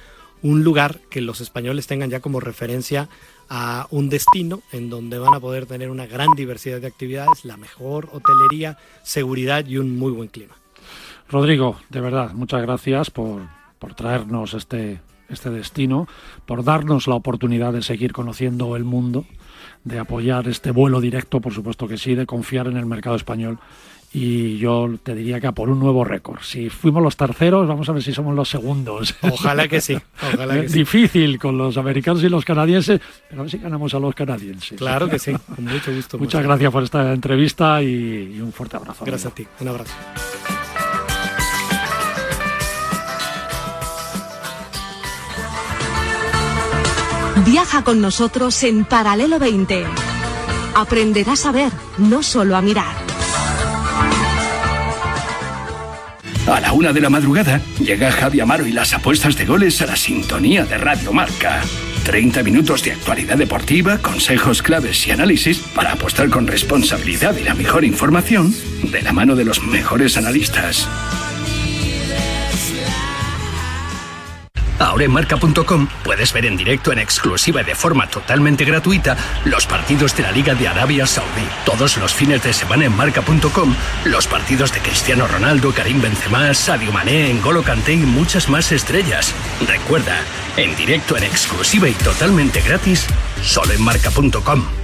un lugar que los españoles tengan ya como referencia a un destino en donde van a poder tener una gran diversidad de actividades, la mejor hotelería, seguridad y un muy buen clima. Rodrigo, de verdad, muchas gracias por, por traernos este, este destino, por darnos la oportunidad de seguir conociendo el mundo, de apoyar este vuelo directo, por supuesto que sí, de confiar en el mercado español. Y yo te diría que a por un nuevo récord. Si fuimos los terceros, vamos a ver si somos los segundos. Ojalá que sí. Ojalá que Difícil con los americanos y los canadienses, pero a ver si ganamos a los canadienses. Claro que sí, con mucho gusto. Muchas gracias por esta entrevista y, un fuerte abrazo. Gracias a ti, un abrazo. Viaja con nosotros en Paralelo 20. Aprenderás a ver, no solo a mirar. A la una de la madrugada llega Javi Amaro y las apuestas de goles a la sintonía de Radio Marca. 30 minutos de actualidad deportiva, consejos claves y análisis para apostar con responsabilidad y la mejor información de la mano de los mejores analistas. Ahora en marca.com puedes ver en directo en exclusiva y de forma totalmente gratuita los partidos de la Liga de Arabia Saudí. Todos los fines de semana en marca.com los partidos de Cristiano Ronaldo, Karim Benzema, Sadio Mané, N'Golo Kanté y muchas más estrellas. Recuerda, en directo en exclusiva y totalmente gratis, solo en marca.com.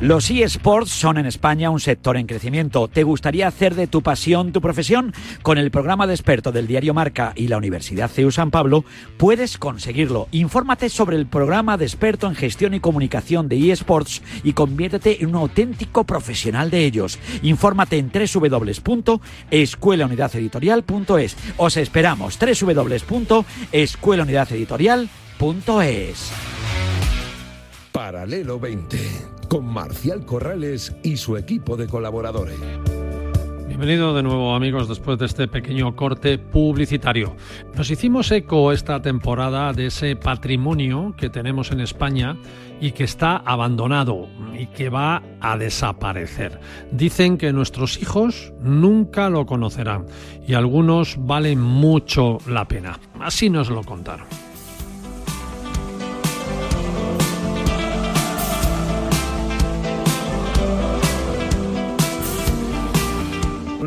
Los eSports son en España un sector en crecimiento. ¿Te gustaría hacer de tu pasión tu profesión? Con el programa de experto del diario Marca y la Universidad CEU San Pablo puedes conseguirlo. Infórmate sobre el programa de experto en gestión y comunicación de eSports y conviértete en un auténtico profesional de ellos. Infórmate en www.escuelaunidadeditorial.es. Os esperamos www.escuelaunidadeditorial.es. Paralelo 20 con Marcial Corrales y su equipo de colaboradores. Bienvenido de nuevo amigos después de este pequeño corte publicitario. Nos hicimos eco esta temporada de ese patrimonio que tenemos en España y que está abandonado y que va a desaparecer. Dicen que nuestros hijos nunca lo conocerán y algunos valen mucho la pena. Así nos lo contaron.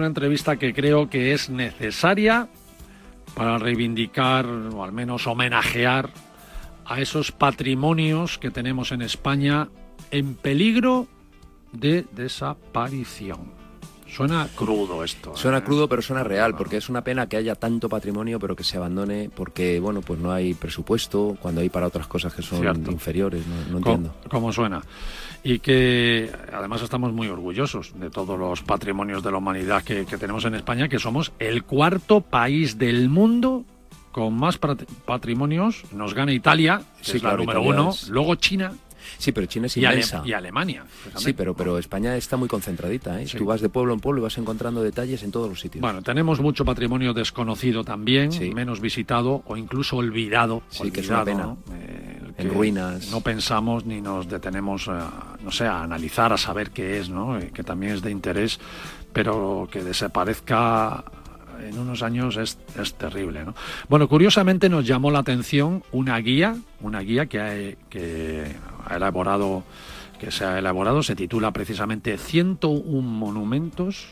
Una entrevista que creo que es necesaria para reivindicar o al menos homenajear a esos patrimonios que tenemos en España en peligro de desaparición. Suena crudo esto. Suena ¿eh? crudo, pero suena real, porque es una pena que haya tanto patrimonio, pero que se abandone porque, bueno, pues no hay presupuesto cuando hay para otras cosas que son inferiores. No, entiendo. ¿Cómo suena? Y que además estamos muy orgullosos de todos los patrimonios de la humanidad que, tenemos en España, que somos el cuarto país del mundo con más patrimonios. Nos gana Italia, que es la número uno, luego China. Sí, pero China es inmensa. y Alemania. Sí, pero, pero España está muy concentradita. ¿eh? Tú vas de pueblo en pueblo y vas encontrando detalles en todos los sitios. Bueno, tenemos mucho patrimonio desconocido también, menos visitado o incluso olvidado. Sí, que es una pena. Eh, en ruinas. No pensamos ni nos detenemos, no sé, a analizar, a saber qué es, ¿no? Eh, que también es de interés, pero que desaparezca en unos años es, es terrible. ¿no? Bueno, curiosamente nos llamó la atención una guía, una guía que ha, que ha elaborado, que se ha elaborado, se titula precisamente 101 monumentos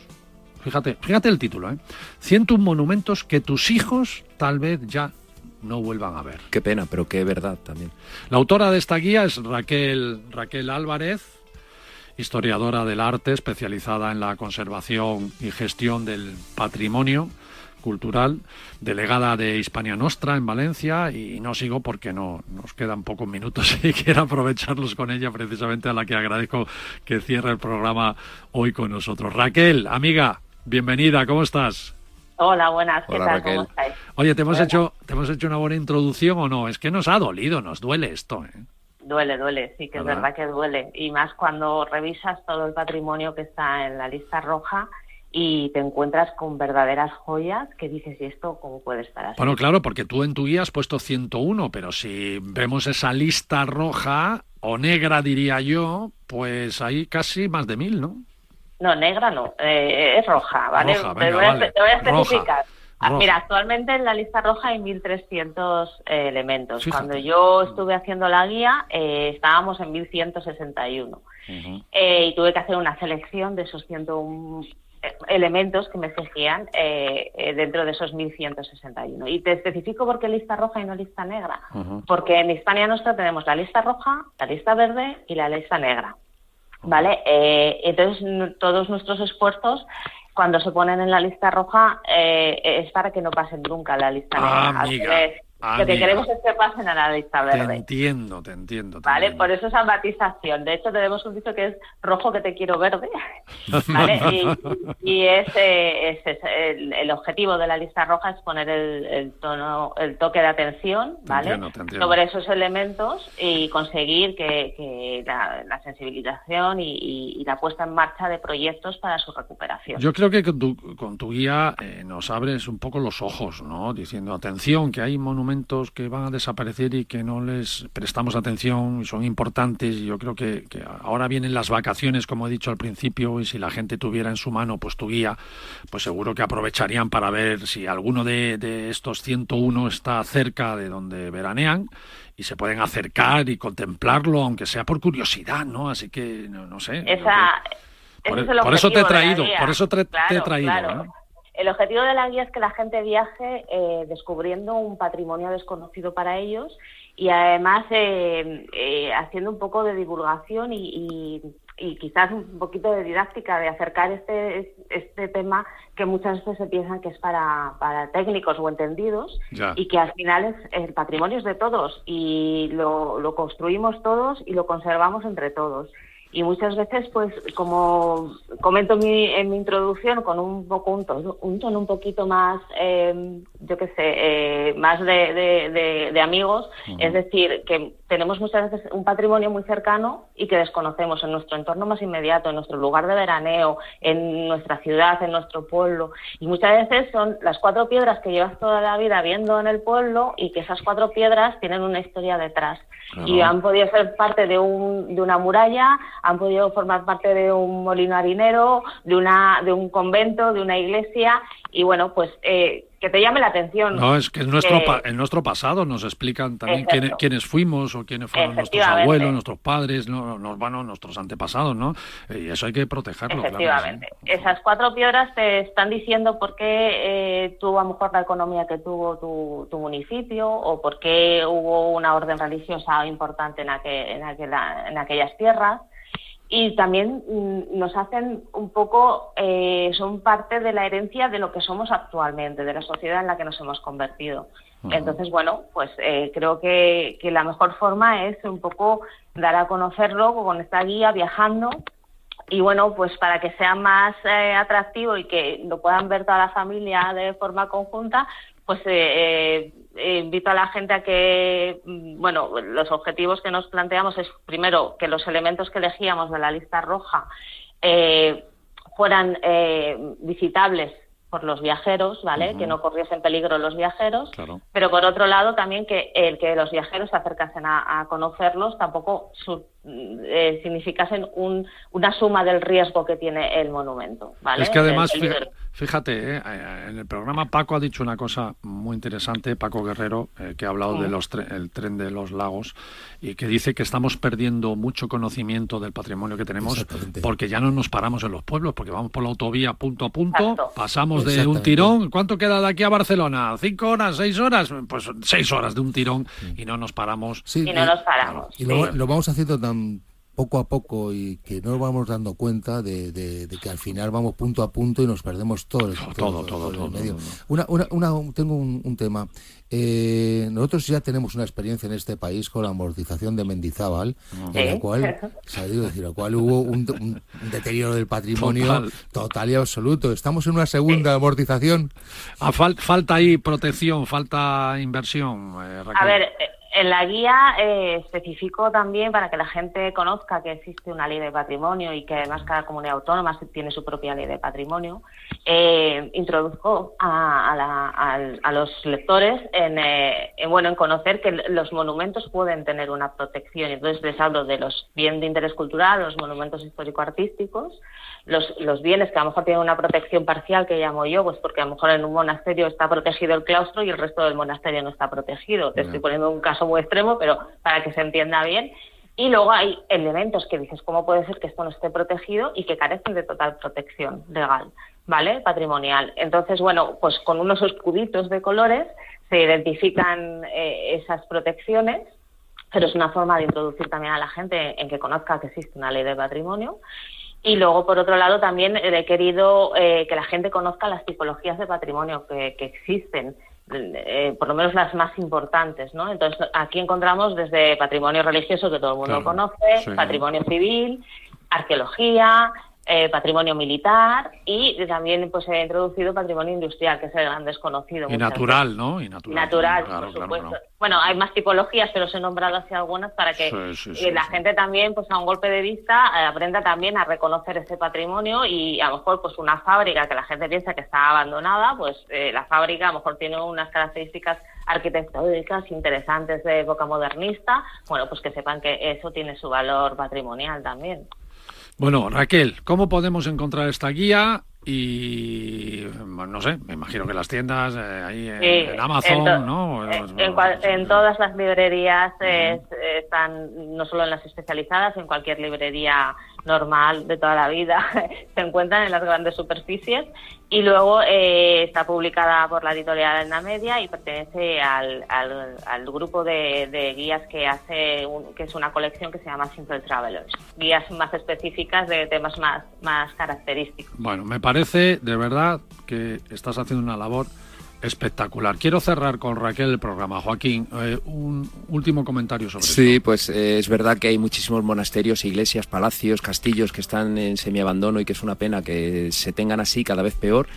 fíjate, fíjate el título, ¿eh? 101 monumentos que tus hijos tal vez ya no vuelvan a ver. Qué pena, pero qué verdad también. La autora de esta guía es Raquel, Raquel Álvarez, historiadora del arte, especializada en la conservación y gestión del patrimonio cultural, delegada de Hispania Nostra en Valencia y no sigo porque no nos quedan pocos minutos y quiero aprovecharlos con ella precisamente a la que agradezco que cierre el programa hoy con nosotros. Raquel, amiga, bienvenida, ¿cómo estás? Hola, buenas, ¿qué tal? ¿Cómo estáis? Oye, ¿te hemos, hecho, ¿te hemos hecho una buena introducción o no? Es que nos ha dolido, nos duele esto. ¿eh? Duele, duele, sí que es verdad que duele. Y más cuando revisas todo el patrimonio que está en la lista roja y te encuentras con verdaderas joyas que dices, ¿y esto cómo puede estar así? Bueno, claro, porque tú en tu guía has puesto 101, pero si vemos esa lista roja, o negra diría yo, pues hay casi más de mil, ¿no? No, negra no, eh, es roja, ¿vale? te, voy a, especificar. Ah, mira, actualmente en la lista roja hay 1.300 eh, elementos. Cuando yo estuve haciendo la guía eh, estábamos en 1.161 y tuve que hacer una selección de esos 101 elementos que me exigían dentro de esos 1161. Y te especifico por qué lista roja y no lista negra. Porque en Hispania Nuestra tenemos la lista roja, la lista verde y la lista negra. ¿vale? Eh, entonces, todos nuestros esfuerzos, cuando se ponen en la lista roja, eh, es para que no pasen nunca la lista ah, negra. Lo que queremos es que pasen a la lista verde. Te entiendo, te entiendo. vale, por eso esa matización. De hecho, tenemos un dicho que es rojo que te quiero verde. ¿vale? Y, ese es, el, objetivo de la lista roja es poner el, tono, el toque de atención, ¿vale? Sobre esos elementos y conseguir que, la, sensibilización y, la puesta en marcha de proyectos para su recuperación. Yo creo que con tu, guía eh, nos abres un poco los ojos, ¿no? Diciendo, atención, que hay monumentos que van a desaparecer y que no les prestamos atención y son importantes. Y yo creo que, ahora vienen las vacaciones, como he dicho al principio, y si la gente tuviera en su mano pues tu guía, pues seguro que aprovecharían para ver si alguno de, estos 101 está cerca de donde veranean y se pueden acercar y contemplarlo, aunque sea por curiosidad, ¿no? Así que, no, sé. por, eso te he traído, por eso te, he traído. El objetivo de la guía es que la gente viaje eh, descubriendo un patrimonio desconocido para ellos y además eh, eh, haciendo un poco de divulgación y, quizás un poquito de didáctica de acercar este, este tema que muchas veces se piensan que es para, técnicos o entendidos y que al final es, el patrimonio es de todos y lo, lo construimos todos y lo conservamos entre todos y muchas veces pues como comento en mi introducción con un poco un tono un, tono un poquito más eh, yo qué sé eh, más de, de, amigos es decir que tenemos muchas veces un patrimonio muy cercano y que desconocemos en nuestro entorno más inmediato en nuestro lugar de veraneo en nuestra ciudad en nuestro pueblo. Y muchas veces son las cuatro piedras que llevas toda la vida viendo en el pueblo y que esas cuatro piedras tienen una historia detrás. Y han podido ser parte de, un, de una muralla, han podido formar parte de un molino harinero, de, una, de un convento, de una iglesia, y bueno, pues eh, que te llame la atención. No, es que en nuestro, en nuestro pasado nos explican también quiénes, fuimos o quiénes fueron nuestros abuelos, nuestros padres, no, bueno, nuestros antepasados, ¿no? Y eso hay que protegerlo. Efectivamente. Esas cuatro piedras te están diciendo por qué eh, tuvo a lo mejor la economía que tuvo tu, tu, municipio o por qué hubo una orden religiosa importante en, en, en aquellas tierras y también mm, nos hacen un poco, eh, son parte de la herencia de lo que somos actualmente, de la sociedad en la que nos hemos convertido. Entonces, bueno, pues eh, creo que, la mejor forma es un poco dar a conocerlo con esta guía, viajando, y bueno, pues para que sea más eh, atractivo y que lo puedan ver toda la familia de forma conjunta, pues eh, eh, invito a la gente a que, mm, bueno, los objetivos que nos planteamos es, primero, que los elementos que elegíamos de la lista roja eh, fueran visitables por los viajeros, ¿vale? Que no corriesen peligro los viajeros, pero por otro lado también que el que los viajeros se acercasen a, conocerlos tampoco eh, significasen un, una suma del riesgo que tiene el monumento. ¿vale? Es que además, fíjate, eh, en el programa Paco ha dicho una cosa muy interesante, Paco Guerrero, eh, que ha hablado del el tren de los lagos y que dice que estamos perdiendo mucho conocimiento del patrimonio que tenemos porque ya no nos paramos en los pueblos, porque vamos por la autovía punto a punto, pasamos de un tirón. ¿Cuánto queda de aquí a Barcelona? ¿Cinco horas? ¿Seis horas? Pues seis horas de un tirón y no nos paramos. y no nos paramos. Y lo, lo vamos haciendo tan poco a poco y que no nos vamos dando cuenta de, que al final vamos punto a punto y nos perdemos todo. todo, todo, todo, medio. Una, una, tengo un, tema. Eh, nosotros ya tenemos una experiencia en este país con la amortización de Mendizábal, en la cual, decir, la cual hubo un, deterioro del patrimonio total. y absoluto. Estamos en una segunda amortización. Ah, falta ahí protección, falta inversión. Eh, a ver, eh, en la guía eh, especificó también para que la gente conozca que existe una ley de patrimonio y que además cada comunidad autónoma tiene su propia ley de patrimonio. Eh, introduzco a, los lectores eh, en, bueno en conocer que los monumentos pueden tener una protección. Entonces les hablo de los bienes de interés cultural, los monumentos histórico-artísticos, los, bienes que a lo mejor tienen una protección parcial que llamo yo, pues porque a lo mejor en un monasterio está protegido el claustro y el resto del monasterio no está protegido. Te estoy poniendo un caso muy extremo, pero para que se entienda bien. Y luego hay elementos que dices, ¿cómo puede ser que esto no esté protegido y que carecen de total protección legal, ¿vale? Patrimonial. Entonces, bueno, pues con unos escuditos de colores se identifican eh, esas protecciones pero es una forma de introducir también a la gente en que conozca que existe una ley de patrimonio y luego, por otro lado, también he querido eh, que la gente conozca las tipologías de patrimonio que, existen, eh, por lo menos las más importantes, ¿no? Entonces, aquí encontramos desde patrimonio religioso, que todo el mundo conoce, patrimonio civil, arqueología, eh, patrimonio militar y también pues he introducido patrimonio industrial, que es el gran desconocido. Y natural, ¿no? Y natural, natural por supuesto. Bueno, hay más tipologías, pero os he nombrado así algunas para que eh, la gente también, pues a un golpe de vista, eh, aprenda también a reconocer ese patrimonio y a lo mejor pues una fábrica que la gente piensa que está abandonada, pues la fábrica a lo mejor tiene unas características arquitectónicas interesantes de época modernista, bueno, pues que sepan que eso tiene su valor patrimonial también. Bueno, Raquel, ¿cómo podemos encontrar esta guía? Y no sé, me imagino que las tiendas eh, ahí en, Amazon, ¿no? En, todas las librerías están, no solo en las especializadas, en cualquier librería normal de toda la vida, se encuentran en las grandes superficies y luego eh, está publicada por la editorial la Media y pertenece al, al, grupo de, guías que hace, que es una colección que se llama Simple Travelers, guías más específicas de temas más, más característicos. Bueno, me parece de verdad que estás haciendo una labor Espectacular. Quiero cerrar con Raquel el programa. Joaquín, eh, un último comentario sobre Sí, pues eh, es verdad que hay muchísimos monasterios, iglesias, palacios, castillos que están en semiabandono y que es una pena que se tengan así cada vez peor.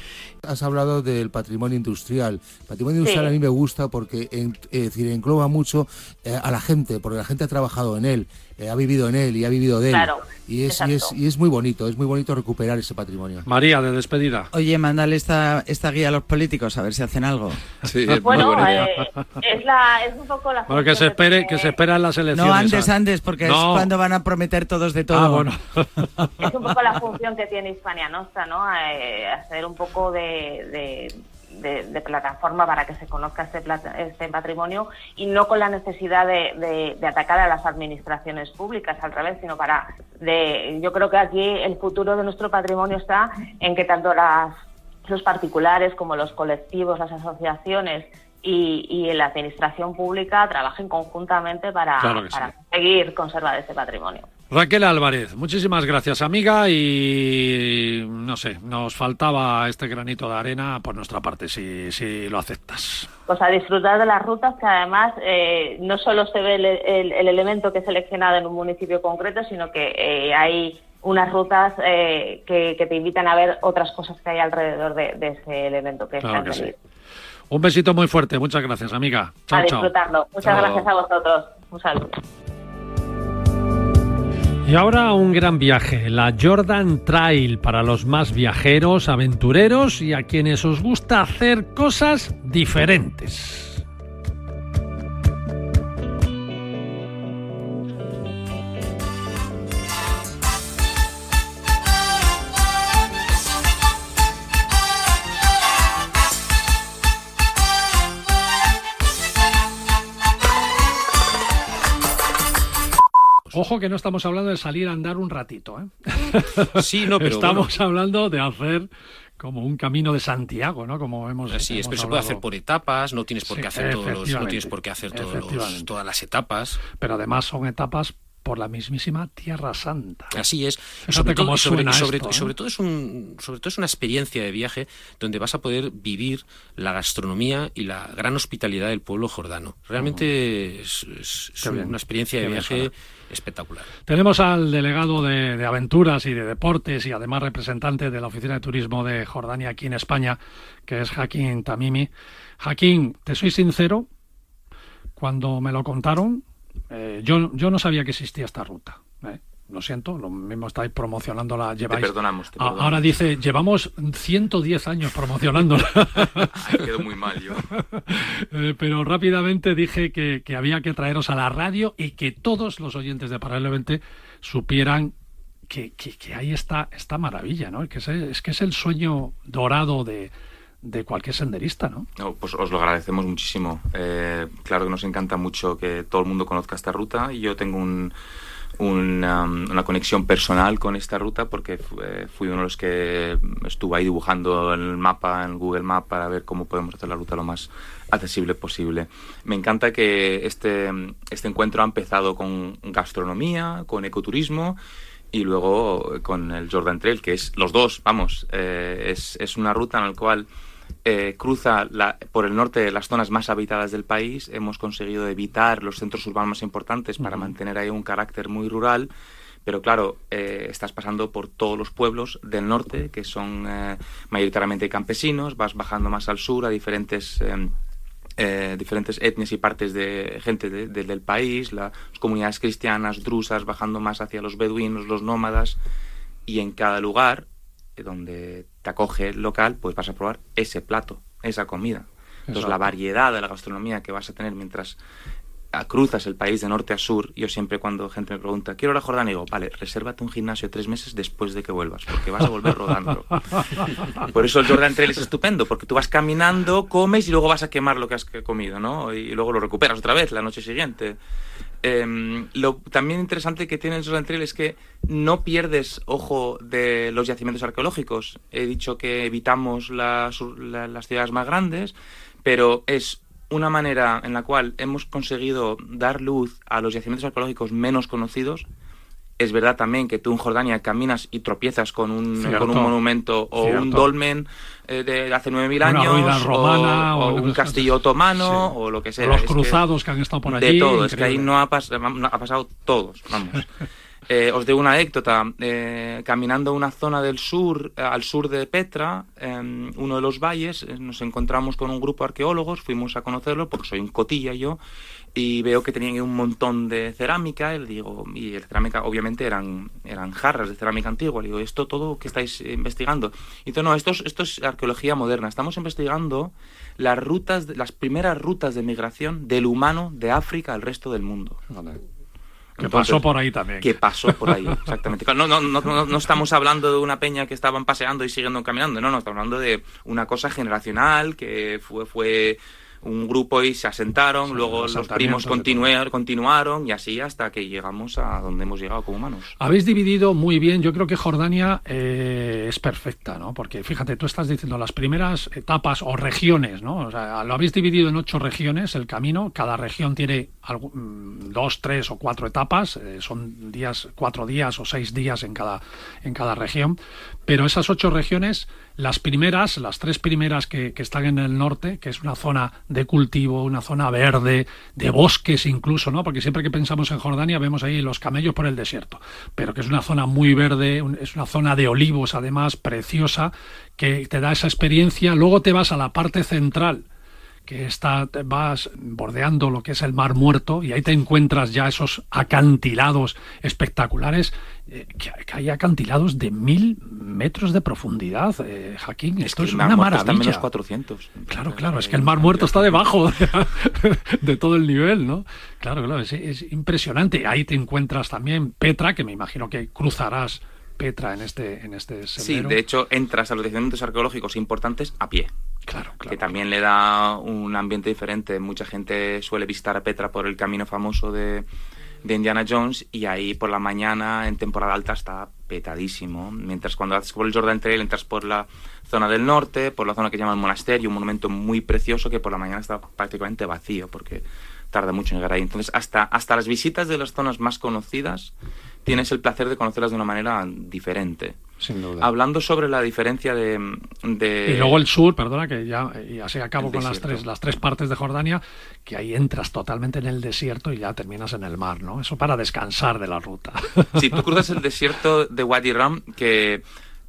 Has hablado del patrimonio industrial. El patrimonio industrial a mí me gusta porque es decir, engloba mucho eh, a la gente, porque la gente ha trabajado en él. Eh, ha vivido en él y ha vivido de él. y, es, y, es, y es muy bonito, es muy bonito recuperar ese patrimonio. María, de despedida. Oye, mándale esta, esta guía a los políticos a ver si hacen algo. Sí, bueno, eh, es, la, es un poco la... Bueno, que se espere, que, se esperan las elecciones. No, antes, antes, porque es cuando van a prometer todos de todo. Ah, bueno. es un poco la función que tiene Hispania Nostra, ¿no? Eh, hacer un poco de de, plataforma para que se conozca este, este patrimonio y no con la necesidad de, atacar a las administraciones públicas, al revés, sino para... De, yo creo que aquí el futuro de nuestro patrimonio está en que tanto las, los particulares como los colectivos, las asociaciones y, y la administración pública trabajen conjuntamente para, para conseguir conservar ese patrimonio. Raquel Álvarez, muchísimas gracias amiga y no sé, nos faltaba este granito de arena por nuestra parte, si, si lo aceptas. Pues a disfrutar de las rutas que además eh, no solo se ve el, elemento que he seleccionado en un municipio concreto, sino que eh, hay unas rutas eh, que, te invitan a ver otras cosas que hay alrededor de, ese elemento que claro que sí. Un besito muy fuerte, muchas gracias amiga. Chao, a disfrutarlo. Muchas gracias a vosotros. Un saludo. Y ahora un gran viaje, la Jordan Trail para los más viajeros, aventureros y a quienes os gusta hacer cosas diferentes. Ojo que no estamos hablando de salir a andar un ratito, ¿eh? Sí, no, pero estamos hablando de hacer como un camino de Santiago, ¿no? Como hemos Así es, pero se puede hacer por etapas, no tienes por qué hacer todos los, no tienes por qué hacer todos todas las etapas. Pero además son etapas por la mismísima Tierra Santa. Así es. sobre, todo, sobre, sobre, todo es un, sobre todo es una experiencia de viaje donde vas a poder vivir la gastronomía y la gran hospitalidad del pueblo jordano. Realmente es, una experiencia de viaje espectacular. Tenemos al delegado de, aventuras y de deportes y además representante de la Oficina de Turismo de Jordania aquí en España, que es Jaquín Tamimi. Jaquín, te soy sincero, cuando me lo contaron, eh, yo, yo no sabía que existía esta ruta. ¿eh? Lo siento, lo mismo estáis promocionándola. Lleváis... Te perdonamos. Ahora dice, llevamos 110 años promocionándola. quedó muy mal yo. Eh, pero rápidamente dije que, había que traeros a la radio y que todos los oyentes de Paralelo 20 supieran que, que, ahí está esta maravilla, ¿no? Que es, que es el sueño dorado de, de cualquier senderista, ¿no? Pues os lo agradecemos muchísimo. Eh, claro que nos encanta mucho que todo el mundo conozca esta ruta y yo tengo un, una, conexión personal con esta ruta porque fui uno de los que estuvo ahí dibujando el mapa en Google Maps para ver cómo podemos hacer la ruta lo más accesible posible. Me encanta que este, este encuentro ha empezado con gastronomía, con ecoturismo y luego con el Jordan Trail, que es los dos, vamos, eh, es, es una ruta en la cual eh, cruza por el norte las zonas más habitadas del país. Hemos conseguido evitar los centros urbanos más importantes para mantener ahí un carácter muy rural. Pero claro, eh, estás pasando por todos los pueblos del norte, que son eh, mayoritariamente campesinos, vas bajando más al sur a diferentes, diferentes etnias y partes de gente del país, las comunidades cristianas, drusas, bajando más hacia los beduinos, los nómadas, y en cada lugar donde te acoge el local, pues vas a probar ese plato, esa comida. Entonces la variedad de la gastronomía que vas a tener mientras cruzas el país de norte a sur, yo siempre cuando gente me pregunta, quiero ir a Jordania, digo, vale, resérvate un gimnasio tres meses después de que vuelvas, porque vas a volver rodando. Por eso el Jordan Trail es estupendo, porque tú vas caminando, comes y luego vas a quemar lo que has comido, ¿no? Y luego lo recuperas otra vez la noche siguiente. Em, lo también interesante que tiene el Jordan Trail es que no pierdes ojo de los yacimientos arqueológicos. He dicho que evitamos las, las ciudades más grandes, pero es una manera en la cual hemos conseguido dar luz a los yacimientos arqueológicos menos conocidos. Es verdad también que tú en Jordania caminas y tropiezas con un, con un monumento o un dolmen eh, de hace 9.000 años, romana, o, un castillo otomano, o lo que sea. Los cruzados que, han estado por allí. De todo, es que ahí no ha, ha pasado todos, vamos. Eh, os doy una anécdota. Eh, caminando una zona del sur, eh, al sur de Petra, uno de los valles, nos encontramos con un grupo de arqueólogos, fuimos a conocerlo, porque soy un cotilla yo, y veo que tenían un montón de cerámica, y digo, y el cerámica obviamente eran, eran jarras de cerámica antigua, le digo, ¿esto todo que estáis investigando? Y dice, no, esto es, esto es arqueología moderna, estamos investigando las rutas, las primeras rutas de migración del humano de África al resto del mundo. Que pasó por ahí también. Que pasó por ahí, exactamente. No, no, no, no, estamos hablando de una peña que estaban paseando y siguiendo caminando, no, no, estamos hablando de una cosa generacional que fue, fue un grupo y se asentaron, luego los primos continuaron y así hasta que llegamos a donde hemos llegado como humanos. Habéis dividido muy bien, yo creo que Jordania eh, es perfecta, ¿no? Porque fíjate, tú estás diciendo las primeras etapas o regiones, ¿no? O sea, lo habéis dividido en ocho regiones el camino, cada región tiene mm, dos, tres o cuatro etapas, eh, son días, cuatro días o seis días en cada, en cada región, pero esas ocho regiones las primeras, las tres primeras que, están en el norte, que es una zona de cultivo, una zona verde, de bosques incluso, ¿no? Porque siempre que pensamos en Jordania vemos ahí los camellos por el desierto, pero que es una zona muy verde, es una zona de olivos además preciosa, que te da esa experiencia. Luego te vas a la parte central, que está, vas bordeando lo que es el Mar Muerto y ahí te encuentras ya esos acantilados espectaculares, eh, que, hay acantilados de mil metros de profundidad, eh, Jaquín. Esto es, una maravilla. Está menos 400. Claro, claro, es que el Mar Muerto está debajo de, todo el nivel, ¿no? Claro, claro, es, es impresionante. Ahí te encuentras también Petra, que me imagino que cruzarás Petra en este, en este sendero. Sí, de hecho entras a los yacimientos arqueológicos importantes a pie. Claro, claro. Que también le da un ambiente diferente. Mucha gente suele visitar a Petra por el camino famoso de de Indiana Jones y ahí por la mañana en temporada alta está petadísimo. Mientras cuando haces por el Jordan Trail entras por la zona del norte, por la zona que llaman monasterio, un monumento muy precioso que por la mañana está prácticamente vacío porque tarda mucho en llegar ahí. Entonces hasta, hasta las visitas de las zonas más conocidas tienes el placer de conocerlas de una manera diferente. Sin duda. Hablando sobre la diferencia de, Y luego el sur, perdona, que ya, y así acabo con las tres, las tres partes de Jordania, que ahí entras totalmente en el desierto y ya terminas en el mar, ¿no? Eso para descansar de la ruta. Sí, tú cruzas el desierto de Wadi Ram, que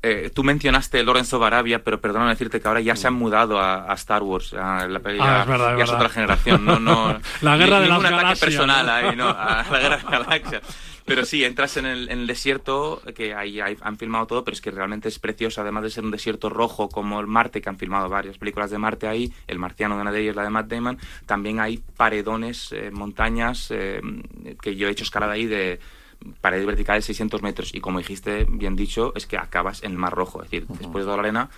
eh, tú mencionaste Lorenzo Barabia, pero perdona decirte que ahora ya se han mudado a, Star Wars. A la, ah, es verdad, ya es, otra generación. No, no, la guerra de las un ataque personal ahí, ¿no? A la guerra de las galaxias. Pero sí, entras en el, desierto, que ahí, han filmado todo, pero es que realmente es precioso, además de ser un desierto rojo como el Marte, que han filmado varias películas de Marte ahí, El Marciano de una de ellas, la de Matt Damon, también hay paredones, eh, montañas, eh, que yo he hecho escalada ahí de paredes verticales 600 metros y como dijiste, bien dicho, es que acabas en el Mar Rojo, es decir, después de la arena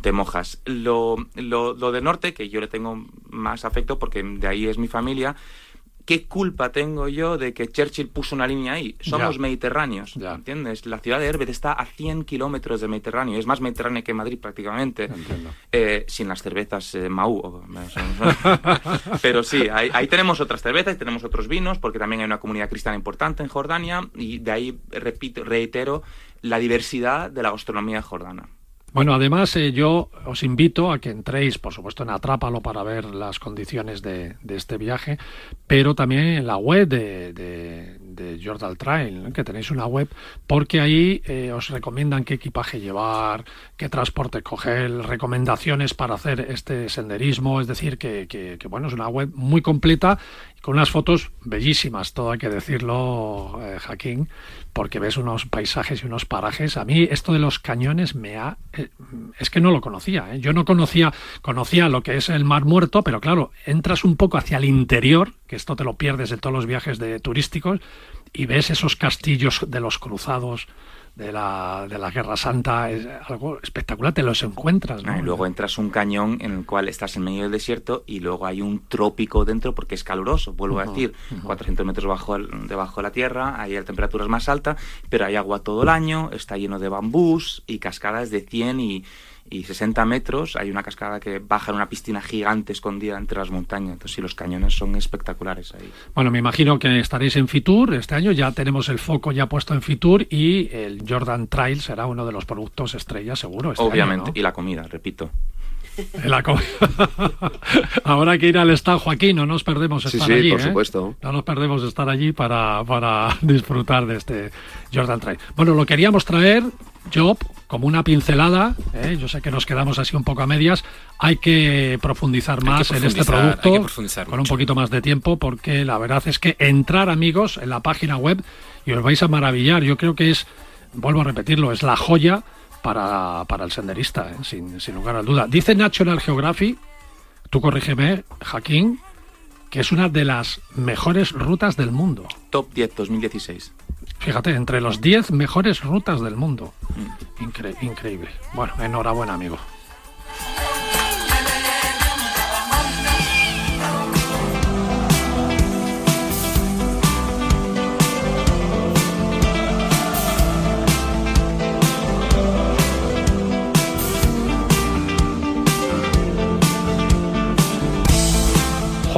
te mojas. Lo, lo, lo del norte, que yo le tengo más afecto porque de ahí es mi familia, ¿qué culpa tengo yo de que Churchill puso una línea ahí? Somos mediterráneos, ¿entiendes? La ciudad de Herbet está a 100 kilómetros del Mediterráneo, es más mediterránea que Madrid prácticamente, eh, sin las cervezas eh, Mau. Pero sí, ahí, tenemos otras cervezas y tenemos otros vinos, porque también hay una comunidad cristiana importante en Jordania, y de ahí, repito, reitero, la diversidad de la gastronomía jordana. Bueno, además eh, yo os invito a que entréis, por supuesto, en Atrápalo para ver las condiciones de, este viaje, pero también en la web de, de, Jordan Trail, que tenéis una web, porque ahí eh, os recomiendan qué equipaje llevar, qué transporte coger, recomendaciones para hacer este senderismo, es decir, que, que, que bueno, es una web muy completa con unas fotos bellísimas, todo hay que decirlo, eh, Jaquín, porque ves unos paisajes y unos parajes. A mí esto de los cañones me ha... Eh, es que no lo conocía. ¿eh? Yo no conocía, conocía lo que es el Mar Muerto, pero claro, entras un poco hacia el interior, que esto te lo pierdes de todos los viajes de turísticos, y ves esos castillos de los cruzados, de la, de la Guerra Santa, es algo espectacular, te los encuentras. ¿no? y luego entras un cañón en el cual estás en medio del desierto y luego hay un trópico dentro porque es caluroso, vuelvo a decir, 400 metros bajo debajo de la tierra, ahí la temperatura es más alta, pero hay agua todo el año, está lleno de bambús y cascadas de 100 y y 60 metros hay una cascada que baja en una piscina gigante escondida entre las montañas. Entonces, sí, los cañones son espectaculares ahí. Bueno, me imagino que estaréis en Fitur este año, ya tenemos el foco ya puesto en Fitur y el Jordan Trail será uno de los productos estrella, seguro. Este Obviamente, y la comida, repito. La Ahora hay que ir al estado Joaquín, no nos perdemos estar sí, sí, por ¿eh? supuesto. No nos perdemos estar allí para, para disfrutar de este Jordan Trail. Bueno, lo queríamos traer, Job, como una pincelada. ¿eh? Yo sé que nos quedamos así un poco a medias. Hay que profundizar más en este producto con un poquito más de tiempo, porque la verdad es que entrar, amigos, en la página web y os vais a maravillar. Yo creo que es, vuelvo a repetirlo, es la joya para, para el senderista, ¿eh? sin, sin, lugar a duda. Dice National Geographic, tú corrígeme, Jaquín, que es una de las mejores rutas del mundo. Top 10 2016. Fíjate, entre los 10 mejores rutas del mundo. Mm. increíble. Bueno, enhorabuena, amigo.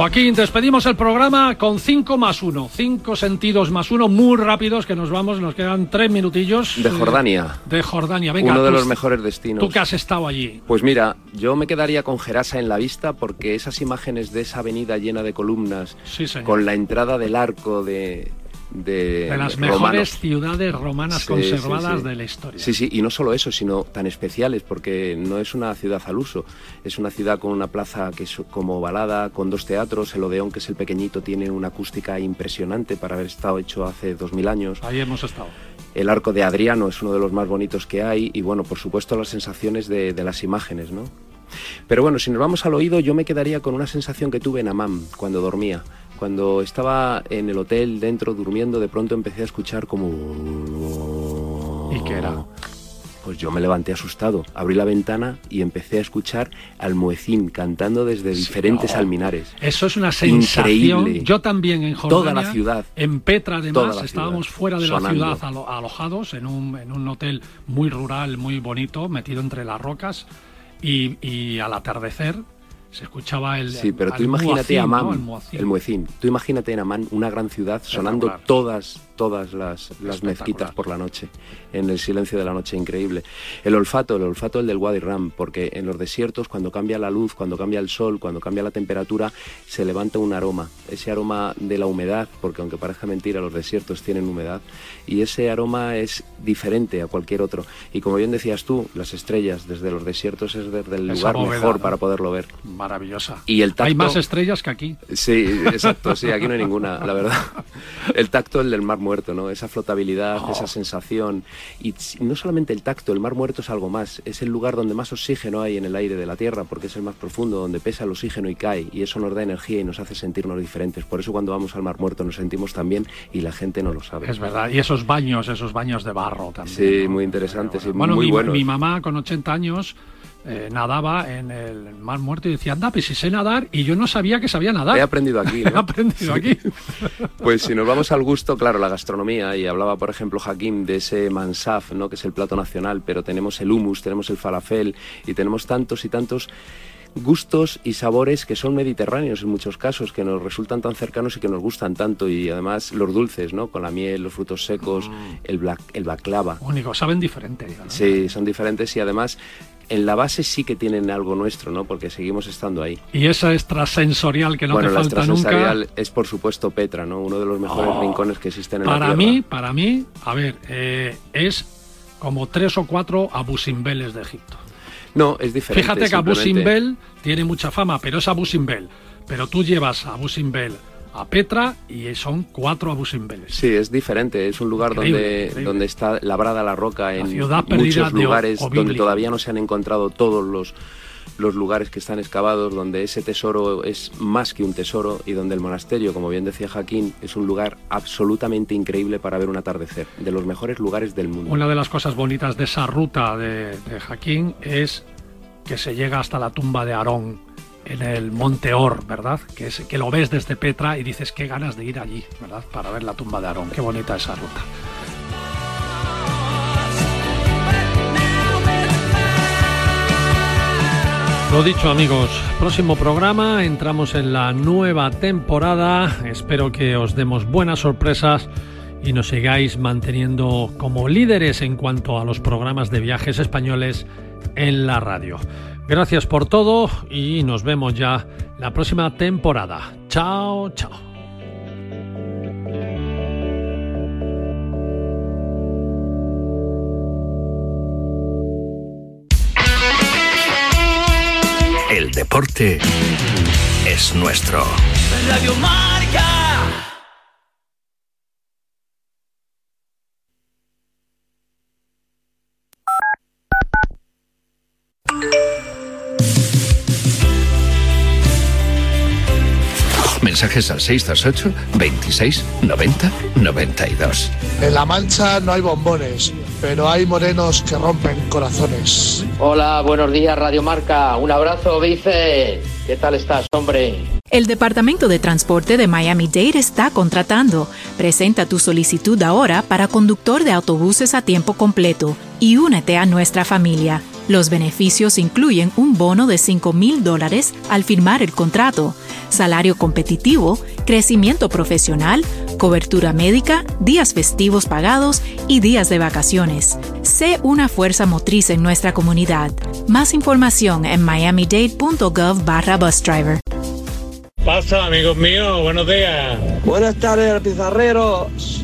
Joaquín, despedimos el programa con 5 más 1, 5 sentidos más 1, muy rápidos que nos vamos, nos quedan 3 minutillos. De Jordania. De Jordania, venga. Uno de los mejores destinos. Tú que has estado allí. Pues mira, yo me quedaría con Gerasa en la vista porque esas imágenes de esa avenida llena de columnas, con la entrada del arco de, de, las mejores ciudades romanas conservadas de la historia. Sí, sí, y no solo eso, sino tan especiales, porque no es una ciudad al uso, es una ciudad con una plaza que es como balada, con dos teatros, el Odeón, que es el pequeñito, tiene una acústica impresionante para haber estado hecho hace dos mil años. Ahí hemos estado. El arco de Adriano es uno de los más bonitos que hay, y bueno, por supuesto las sensaciones de, de las imágenes, ¿no? Pero bueno, si nos vamos al oído, yo me quedaría con una sensación que tuve en Amán cuando dormía cuando estaba en el hotel dentro durmiendo, de pronto empecé a escuchar como... ¿Y qué era? Pues yo me levanté asustado, abrí la ventana y empecé a escuchar al muecín cantando desde diferentes alminares. Eso es una sensación. Yo también en Jordania, toda la ciudad, en Petra además, estábamos fuera de la ciudad alojados en un, en un hotel muy rural, muy bonito, metido entre las rocas y, y al atardecer se escuchaba el. Sí, pero tú imagínate a Amán, el, muecín. Tú imagínate en Amán, una gran ciudad, sonando todas todas las, las mezquitas por la noche, en el silencio de la noche increíble. El olfato, el olfato el del Wadi Ram, porque en los desiertos cuando cambia la luz, cuando cambia el sol, cuando cambia la temperatura, se levanta un aroma, ese aroma de la humedad, porque aunque parezca mentira, los desiertos tienen humedad, y ese aroma es diferente a cualquier otro. Y como bien decías tú, las estrellas desde los desiertos es desde el lugar mejor para poderlo ver. Maravillosa. Y el Hay más estrellas que aquí. Sí, exacto, sí, aquí no hay ninguna, la verdad. El tacto, el del mar muerto, ¿no? Esa flotabilidad, oh. esa sensación. Y no solamente el tacto, el mar muerto es algo más. Es el lugar donde más oxígeno hay en el aire de la Tierra, porque es el más profundo, donde pesa el oxígeno y cae. Y eso nos da energía y nos hace sentirnos diferentes. Por eso cuando vamos al mar muerto nos sentimos también y la gente no lo sabe. Es verdad. Y esos baños, esos baños de barro también. Sí, muy interesantes. Bueno, muy, mi, mi mamá con 80 años eh, nadaba en el mar muerto y decía, anda, pues si sé nadar y yo no sabía que sabía nadar. He aprendido aquí. He aprendido aquí. pues si nos vamos al gusto, claro, la gastronomía, y hablaba, por ejemplo, Hakim de ese mansaf, ¿no? que es el plato nacional, pero tenemos el hummus, tenemos el falafel y tenemos tantos y tantos gustos y sabores que son mediterráneos en muchos casos, que nos resultan tan cercanos y que nos gustan tanto. Y además los dulces, ¿no? Con la miel, los frutos secos, mm. el, black, el baklava. Único, saben diferente. Sí, son diferentes y además en la base sí que tienen algo nuestro, ¿no? Porque seguimos estando ahí. Y esa extrasensorial que no te falta nunca. es por supuesto Petra, ¿no? Uno de los mejores oh. rincones que existen en la. Para mí, para mí, a ver, eh, es como tres o cuatro abusimbeles de Egipto. No, es diferente. Fíjate que Abu Simbel tiene mucha fama, pero es Abu Simbel. Pero tú llevas a Abu Simbel a Petra y son cuatro Abu Simbeles. Sí, es diferente. Es un lugar donde, donde está labrada la roca en muchos lugares donde todavía no se han encontrado todos los los lugares que están excavados, donde ese tesoro es más que un tesoro y donde el monasterio, como bien decía Jaquín, es un lugar absolutamente increíble para ver un atardecer, de los mejores lugares del mundo. Una de las cosas bonitas de esa ruta de, de Jaquín es que se llega hasta la tumba de Aarón en el Monte Or, ¿verdad? Que, es, que lo ves desde Petra y dices qué ganas de ir allí, ¿verdad? Para ver la tumba de Aarón. Qué bonita esa ruta. Lo dicho amigos, próximo programa, entramos en la nueva temporada, espero que os demos buenas sorpresas y nos sigáis manteniendo como líderes en cuanto a los programas de viajes españoles en la radio. Gracias por todo y nos vemos ya la próxima temporada. Chao, chao. Deporte es nuestro. Radio Marca. Mensajes al 628 26 90 92. En La Mancha no hay bombones, pero hay morenos que rompen corazones. Hola, buenos días Radio Marca. Un abrazo, Vice. ¿Qué tal estás, hombre? El Departamento de Transporte de Miami-Dade está contratando. Presenta tu solicitud ahora para conductor de autobuses a tiempo completo y únete a nuestra familia. Los beneficios incluyen un bono de 5 mil dólares al firmar el contrato, salario competitivo, crecimiento profesional, cobertura médica, días festivos pagados y días de vacaciones. Sé una fuerza motriz en nuestra comunidad. Más información en miamidade.gov barra busdriver. Pasa, amigos míos, buenos días. Buenas tardes, pizarreros.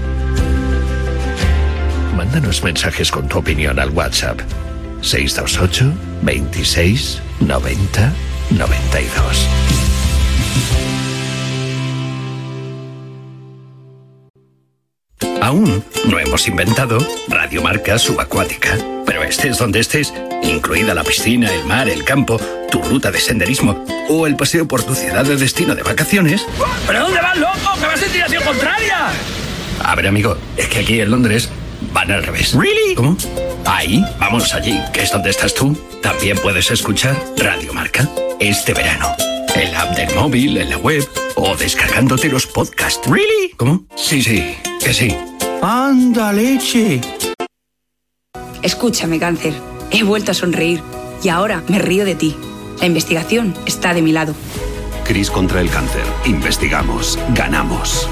Mándanos mensajes con tu opinión al WhatsApp 628 26 90 92. Aún no hemos inventado Radiomarca Subacuática, pero estés donde estés, incluida la piscina, el mar, el campo, tu ruta de senderismo o el paseo por tu ciudad de destino de vacaciones. ¿Pero dónde vas, loco? ¡Que vas en dirección contraria! A ver, amigo, es que aquí en Londres van al revés. ¿Really? ¿Cómo? Ahí, vamos allí, que es donde estás tú. También puedes escuchar Radiomarca este verano. En la app del móvil, en la web o descargándote los podcasts. ¿Really? ¿Cómo? Sí, sí, que sí. ¡Anda, leche! Escúchame, cáncer. He vuelto a sonreír y ahora me río de ti. La investigación está de mi lado. Cris contra el cáncer. Investigamos. Ganamos.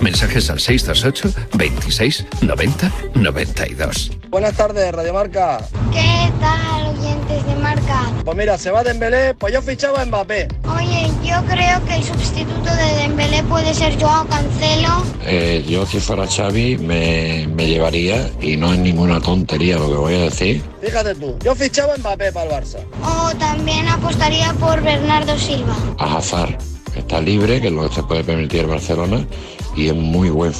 Mensajes al 628 26 90 92. Buenas tardes, Radio Marca. ¿Qué tal, oyentes de Marca? Pues mira, se va Dembélé, pues yo fichaba a Mbappé. Oye, yo creo que el sustituto de Dembélé puede ser Joao Cancelo. Eh, yo si fuera Xavi me, me llevaría, y no es ninguna tontería lo que voy a decir, Fíjate tú, yo fichaba a Mbappé para el Barça. O también apostaría por Bernardo Silva. a Hazard. que Está libre, que es lo que se puede permitir el Barcelona, y es muy buen